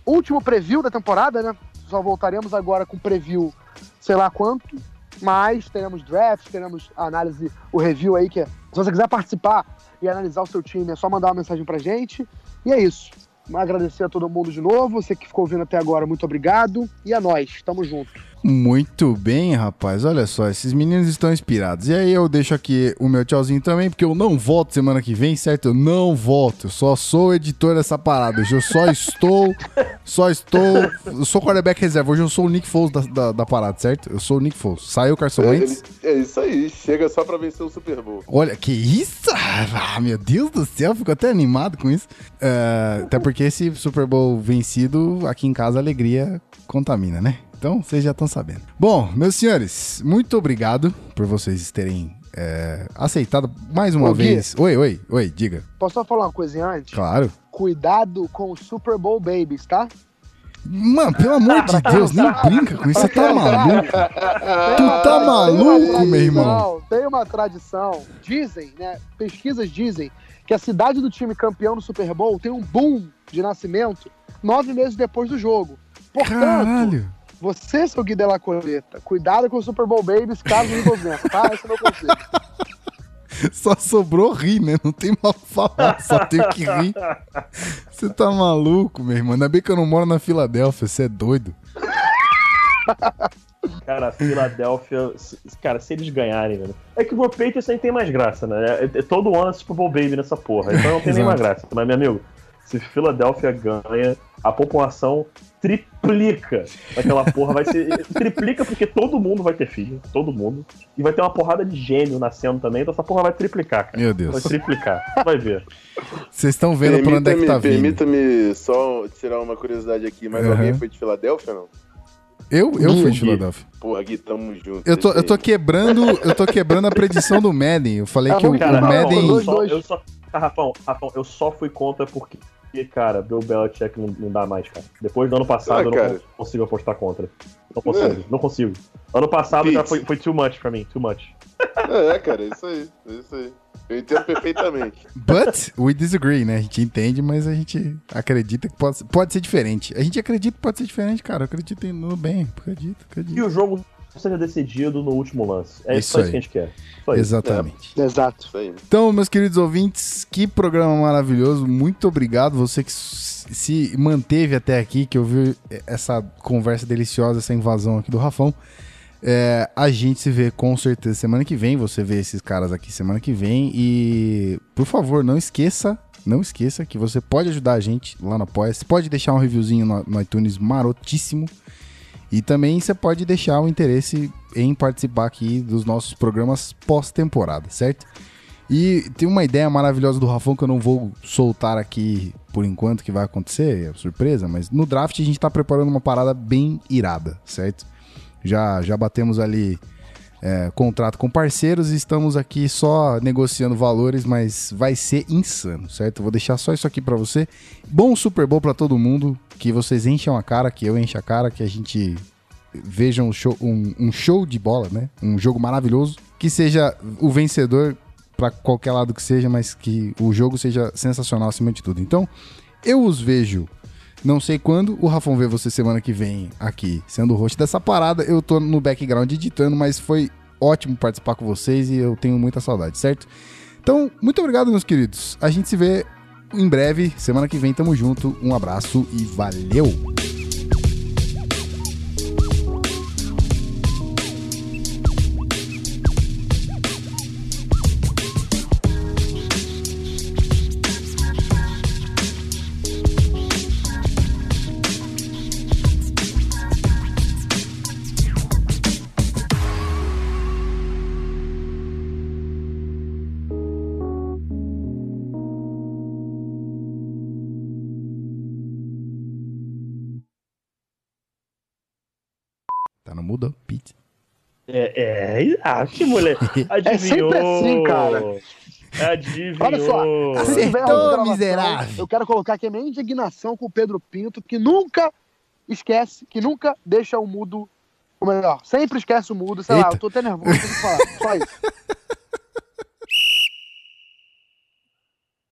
Último preview da temporada, né? Só voltaremos agora com preview, sei lá quanto. Mas teremos draft, teremos análise, o review aí, que é, se você quiser participar e analisar o seu time, é só mandar uma mensagem pra gente. E é isso. Agradecer a todo mundo de novo. Você que ficou ouvindo até agora, muito obrigado. E a nós, tamo junto. Muito bem, rapaz. Olha só, esses meninos estão inspirados. E aí eu deixo aqui o meu tchauzinho também, porque eu não volto semana que vem, certo? Eu não volto. Eu só sou editor dessa parada. Hoje eu só estou. Só estou. Eu sou quarterback reserva. Hoje eu sou o Nick Foles da, da, da parada, certo? Eu sou o Nick Foles. Saiu o Carson É, Wentz. ele- é isso aí, chega só pra vencer o Super Bowl. Olha, que isso? Ah, meu Deus do céu, fico até animado com isso. É, até porque esse Super Bowl vencido, aqui em casa, a alegria contamina, né? Então, vocês já estão sabendo. Bom, meus senhores, muito obrigado por vocês terem é, aceitado mais uma Ô, Gui. vez. Oi, oi, oi, diga. Posso só falar uma coisinha antes? Claro. Cuidado com os Super Bowl Babies, tá? Mano, pelo amor de Deus, nem brinca com isso, você tá maluco? Tu tá maluco, meu irmão? Tem uma tradição. Dizem, né? Pesquisas dizem que a cidade do time campeão do Super Bowl tem um boom de nascimento nove meses depois do jogo. Portanto, Caralho. Você, seu Gui de la Coleta, cuidado com os Super Bowl Babies caso o Eagles vença, tá? Esse é o meu conselho. Só sobrou rir, né? Não tem mal falar, só tenho que rir. Você tá maluco, meu irmão? Ainda bem que eu não moro na Filadélfia, você é doido. Cara, a Filadélfia. Cara, se eles ganharem, velho. É que o Patriots nem tem mais graça, né? É, é todo ano é Super Bowl Baby nessa porra. Então não tem nem mais graça. Mas, meu amigo, se Filadélfia ganha, a população triplica aquela porra. Vai ser. triplica porque todo mundo vai ter filho. Todo mundo. E vai ter uma porrada de gêmeo nascendo também. Então essa porra vai triplicar, cara. Meu Vai Deus. triplicar. Vai ver. Vocês estão vendo pra onde é que tá vindo. Permita-me só tirar uma curiosidade aqui, mas Aham. alguém foi de Filadélfia, não? Eu, eu fui de Gui. Filadélfia. Porra, Gui, tamo junto. Eu tô, eu tô quebrando, eu tô quebrando a predição do Madden. Eu falei Tá que o, o Cara, Rafão, Madden. eu dois, só, eu só. Ah, Rafão, Rafão, eu só fui contra porque, cara, Bill Belichick não, não dá mais, cara. Depois do ano passado Ah, eu não cara. consigo apostar contra. Não consigo, não consigo. Ano passado já foi, foi too much pra mim, too much. É, cara, é isso aí, é isso aí. Eu entendo perfeitamente. But we disagree, né? A gente entende, mas a gente acredita que pode, pode ser diferente. A gente acredita que pode ser diferente, cara. Eu acredito no bem. Acredito, E acredito. o jogo seja decidido no último lance. É Isso só isso aí. que a gente quer. Só. Exatamente. Exato. Isso aí. Então, meus queridos ouvintes, que programa maravilhoso. Muito obrigado. Você que se manteve até aqui, que ouviu essa conversa deliciosa, essa invasão aqui do Rafão. É, a gente se vê com certeza semana que vem. Você vê esses caras aqui semana que vem. E, por favor, não esqueça. Não esqueça que você pode ajudar a gente lá no Apoia. Você pode deixar um reviewzinho no, no iTunes marotíssimo. E também você pode deixar o interesse em participar aqui dos nossos programas pós-temporada, certo? E tem uma ideia maravilhosa do Rafão que eu não vou soltar aqui por enquanto que vai acontecer, é surpresa, mas no draft a gente tá preparando uma parada bem irada, certo? Já, já batemos ali é, contrato com parceiros e estamos aqui só negociando valores, mas vai ser insano, certo? vou deixar só isso aqui para você. Bom Super Bowl para todo mundo, que vocês encham a cara, que eu encho a cara, que a gente veja um show, um, um show de bola, né? Um jogo maravilhoso, que seja o vencedor para qualquer lado que seja, mas que o jogo seja sensacional acima de tudo. Então, eu os vejo. Não sei quando, o Rafão vê você semana que vem aqui, sendo o host dessa parada. Eu tô no background editando, mas foi ótimo participar com vocês e eu tenho muita saudade, certo? Então, muito obrigado, meus queridos. A gente se vê em breve. Semana que vem tamo junto. Um abraço e valeu! É, é, ah, que moleque. Adivinhou. É sempre assim, cara. Adivinhou. Olha só, Acertou, miserável. Eu quero colocar aqui a minha indignação com o Pedro Pinto, que nunca esquece, que nunca deixa o mudo. Ou melhor, sempre esquece o mudo. Sei Eita. lá, eu tô até nervoso falar. Só isso.